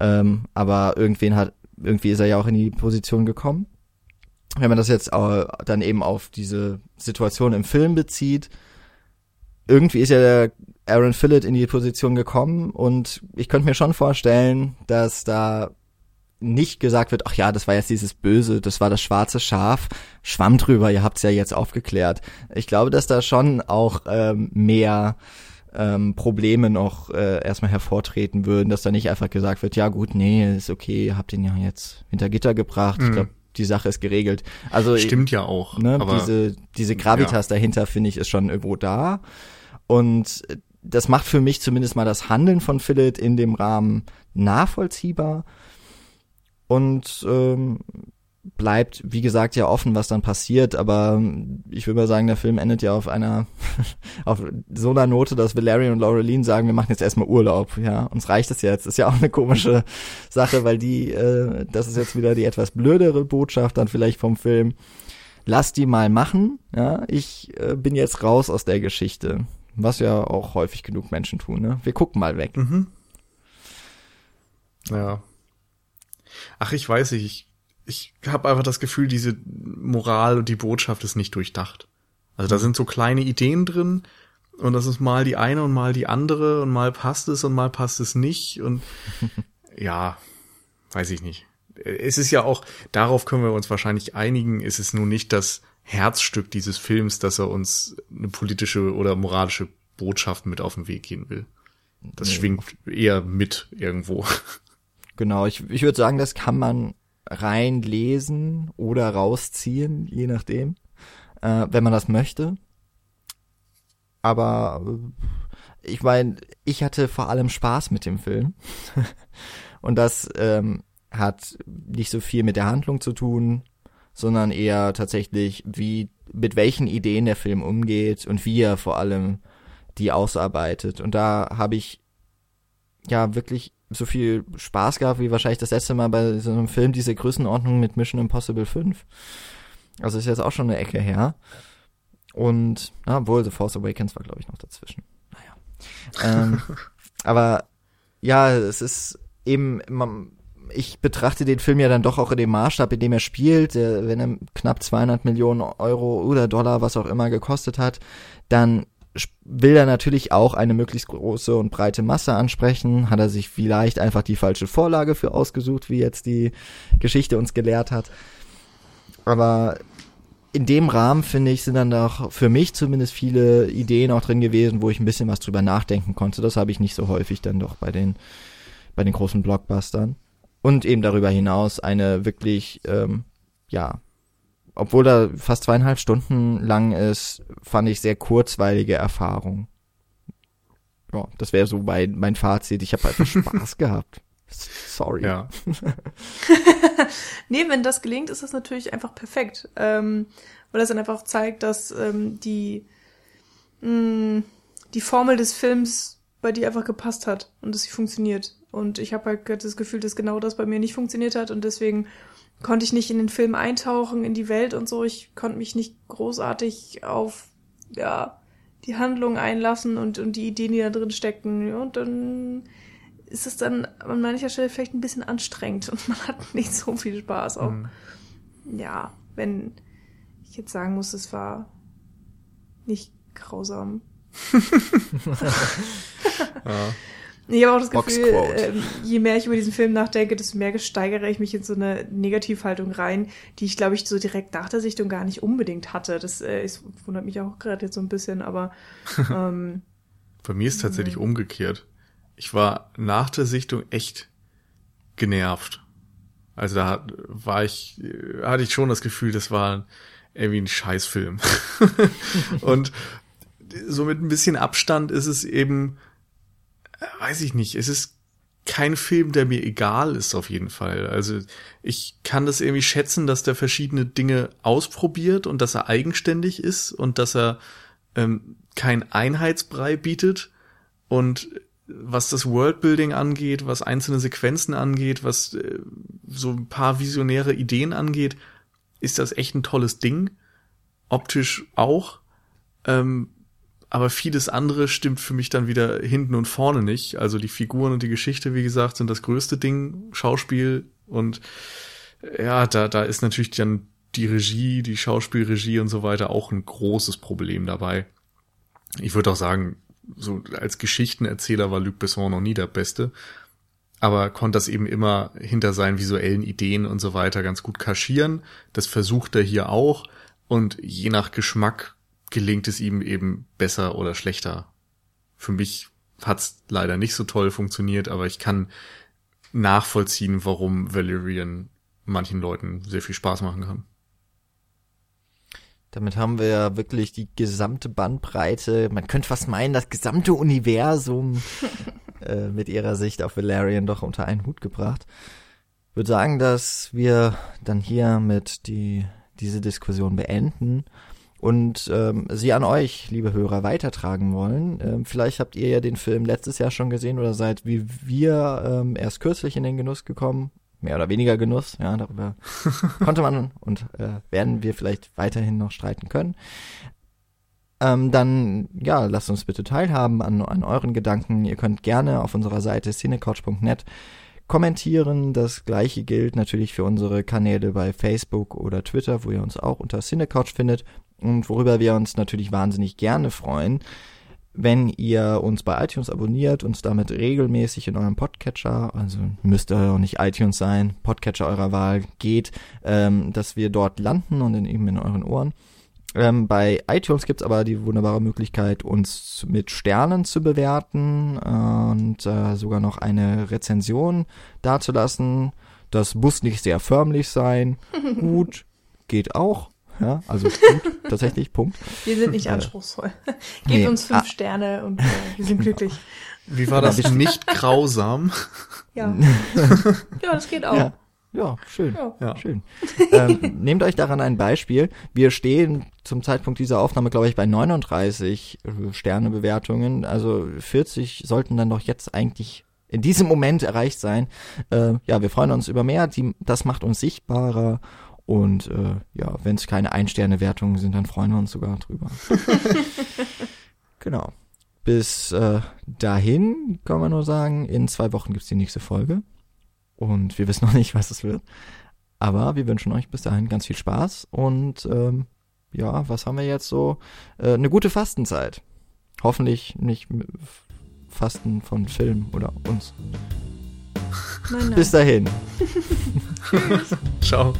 Ähm, aber irgendwen hat, irgendwie ist er ja auch in die Position gekommen. Wenn man das jetzt äh, dann eben auf diese Situation im Film bezieht, irgendwie ist ja der Aaron Phillip in die Position gekommen und ich könnte mir schon vorstellen, dass da nicht gesagt wird, ach ja, das war jetzt dieses Böse, das war das schwarze Schaf, schwamm drüber, ihr habt's ja jetzt aufgeklärt. Ich glaube, dass da schon auch ähm, mehr ähm, Probleme noch äh, erstmal hervortreten würden, dass da nicht einfach gesagt wird, ja gut, nee, ist okay, ihr habt ihn ja jetzt hinter Gitter gebracht, ich Mhm. glaube, die Sache ist geregelt. Also Stimmt ja auch. ne, aber diese, diese Gravitas dahinter, finde ich, ist schon irgendwo da. Und das macht für mich zumindest mal das Handeln von Philip in dem Rahmen nachvollziehbar. Und ähm, bleibt, wie gesagt, ja offen, was dann passiert, aber ich würde mal sagen, der Film endet ja auf einer, auf so einer Note, dass Valerian und Laureline sagen, wir machen jetzt erstmal Urlaub, ja, uns reicht es jetzt. Ist ja auch eine komische Sache, weil die, äh, das ist jetzt wieder die etwas blödere Botschaft dann vielleicht vom Film. Lass die mal machen, ja, ich äh, bin jetzt raus aus der Geschichte. Was ja auch häufig genug Menschen tun, ne? Wir gucken mal weg. Mhm. Ja. Ach, ich weiß nicht. Ich, ich habe einfach das Gefühl, diese Moral und die Botschaft ist nicht durchdacht. Also da sind so kleine Ideen drin und das ist mal die eine und mal die andere und mal passt es und mal passt es nicht und ja, weiß ich nicht. Es ist ja auch, darauf können wir uns wahrscheinlich einigen, ist es nun nicht das Herzstück dieses Films, dass er uns eine politische oder moralische Botschaft mit auf den Weg gehen will. Das Nee. schwingt eher mit irgendwo. Genau, ich, ich würde sagen, das kann man reinlesen oder rausziehen, je nachdem, äh, wenn man das möchte. Aber äh, ich meine, ich hatte vor allem Spaß mit dem Film. Und das ähm, hat nicht so viel mit der Handlung zu tun, sondern eher tatsächlich, wie, mit welchen Ideen der Film umgeht und wie er vor allem die ausarbeitet. Und da habe ich ja wirklich so viel Spaß gehabt, wie wahrscheinlich das letzte Mal bei so einem Film diese Größenordnung mit Mission Impossible 5. Also ist jetzt auch schon eine Ecke her. Und, na, obwohl The Force Awakens war, glaube ich, noch dazwischen. Naja. ähm, aber ja, es ist eben, man, ich betrachte den Film ja dann doch auch in dem Maßstab, in dem er spielt. Wenn er knapp 200 Millionen Euro oder Dollar, was auch immer gekostet hat, dann will er natürlich auch eine möglichst große und breite Masse ansprechen. Hat er sich vielleicht einfach die falsche Vorlage für ausgesucht, wie jetzt die Geschichte uns gelehrt hat. Aber in dem Rahmen, finde ich, sind dann doch für mich zumindest viele Ideen auch drin gewesen, wo ich ein bisschen was drüber nachdenken konnte. Das habe ich nicht so häufig dann doch bei den, bei den großen Blockbustern. Und eben darüber hinaus eine wirklich, ähm, ja, obwohl er fast zweieinhalb Stunden lang ist, fand ich sehr kurzweilige Erfahrung. Ja, das wäre so mein, mein Fazit. Ich habe einfach Spaß gehabt. Sorry. Ja. nee, wenn das gelingt, ist das natürlich einfach perfekt. Ähm, weil das dann einfach zeigt, dass ähm, die, mh, die Formel des Films bei dir einfach gepasst hat und dass sie funktioniert. Und ich habe halt das Gefühl, dass genau das bei mir nicht funktioniert hat und deswegen konnte ich nicht in den Film eintauchen, in die Welt und so. Ich konnte mich nicht großartig auf, ja, die Handlung einlassen und, und die Ideen, die da drin stecken. Und dann ist es dann an mancher Stelle vielleicht ein bisschen anstrengend und man hat nicht so viel Spaß. Auch, mhm. ja, wenn ich jetzt sagen muss, es war nicht grausam. ja. Ich habe auch das Gefühl, äh, je mehr ich über diesen Film nachdenke, desto mehr steigere ich mich in so eine Negativhaltung rein, die ich, glaube ich, so direkt nach der Sichtung gar nicht unbedingt hatte. Das äh, ist, wundert mich auch gerade jetzt so ein bisschen, aber ähm, bei mir ist tatsächlich umgekehrt. Ich war nach der Sichtung echt genervt. Also da war ich, hatte ich schon das Gefühl, das war irgendwie ein Scheißfilm. Und so mit ein bisschen Abstand ist es eben weiß ich nicht, es ist kein Film, der mir egal ist auf jeden Fall. Also ich kann das irgendwie schätzen, dass der verschiedene Dinge ausprobiert und dass er eigenständig ist und dass er ähm, kein Einheitsbrei bietet und was das Worldbuilding angeht, was einzelne Sequenzen angeht, was äh, so ein paar visionäre Ideen angeht, ist das echt ein tolles Ding. Optisch auch. Ähm, aber vieles andere stimmt für mich dann wieder hinten und vorne nicht. Also die Figuren und die Geschichte, wie gesagt, sind das größte Ding, Schauspiel und ja, da, da ist natürlich dann die Regie, die Schauspielregie und so weiter auch ein großes Problem dabei. Ich würde auch sagen, so als Geschichtenerzähler war Luc Besson noch nie der Beste, aber konnte das eben immer hinter seinen visuellen Ideen und so weiter ganz gut kaschieren. Das versucht er hier auch und je nach Geschmack gelingt es ihm eben besser oder schlechter. Für mich hat's leider nicht so toll funktioniert, aber ich kann nachvollziehen, warum Valerian manchen Leuten sehr viel Spaß machen kann. Damit haben wir ja wirklich die gesamte Bandbreite, man könnte fast meinen, das gesamte Universum äh, mit ihrer Sicht auf Valerian doch unter einen Hut gebracht. Ich würde sagen, dass wir dann hier mit die, diese Diskussion beenden und ähm, sie an euch, liebe Hörer, weitertragen wollen. Ähm, vielleicht habt ihr ja den Film letztes Jahr schon gesehen oder seid wie wir ähm, erst kürzlich in den Genuss gekommen. Mehr oder weniger Genuss, ja, darüber konnte man und äh, werden wir vielleicht weiterhin noch streiten können. Ähm, dann, ja, lasst uns bitte teilhaben an, an euren Gedanken. Ihr könnt gerne auf unserer Seite cinecouch.net kommentieren. Das gleiche gilt natürlich für unsere Kanäle bei Facebook oder Twitter, wo ihr uns auch unter Cinecouch findet und worüber wir uns natürlich wahnsinnig gerne freuen, wenn ihr uns bei iTunes abonniert, uns damit regelmäßig in eurem Podcatcher, also müsste auch nicht iTunes sein, Podcatcher eurer Wahl geht, ähm, dass wir dort landen und in, eben in euren Ohren. Ähm, bei iTunes gibt's aber die wunderbare Möglichkeit, uns mit Sternen zu bewerten und äh, sogar noch eine Rezension dazulassen. Das muss nicht sehr förmlich sein. Gut, geht auch. Ja, also gut, tatsächlich, Punkt. Wir sind nicht äh, anspruchsvoll. Gebt nee. uns fünf ah. Sterne und äh, wir sind glücklich. Wie war das? nicht grausam? Ja. ja, das geht auch. Ja. Ja, schön. Ja. Schön. ähm, nehmt euch daran ein Beispiel. Wir stehen zum Zeitpunkt dieser Aufnahme, glaube ich, bei 39 äh, Sternebewertungen. Also 40 sollten dann doch jetzt eigentlich in diesem Moment erreicht sein. Äh, ja, wir freuen uns über mehr. Die, das macht uns sichtbarer und äh, ja, wenn es keine Ein-Sterne-Wertungen sind, dann freuen wir uns sogar drüber. genau. Bis äh, dahin kann man nur sagen, in zwei Wochen gibt's die nächste Folge. Und wir wissen noch nicht, was es wird. Aber wir wünschen euch bis dahin ganz viel Spaß und ähm, ja, was haben wir jetzt so? Äh, eine gute Fastenzeit. Hoffentlich nicht Fasten von Film oder uns. Nein, nein. Bis dahin. Ciao.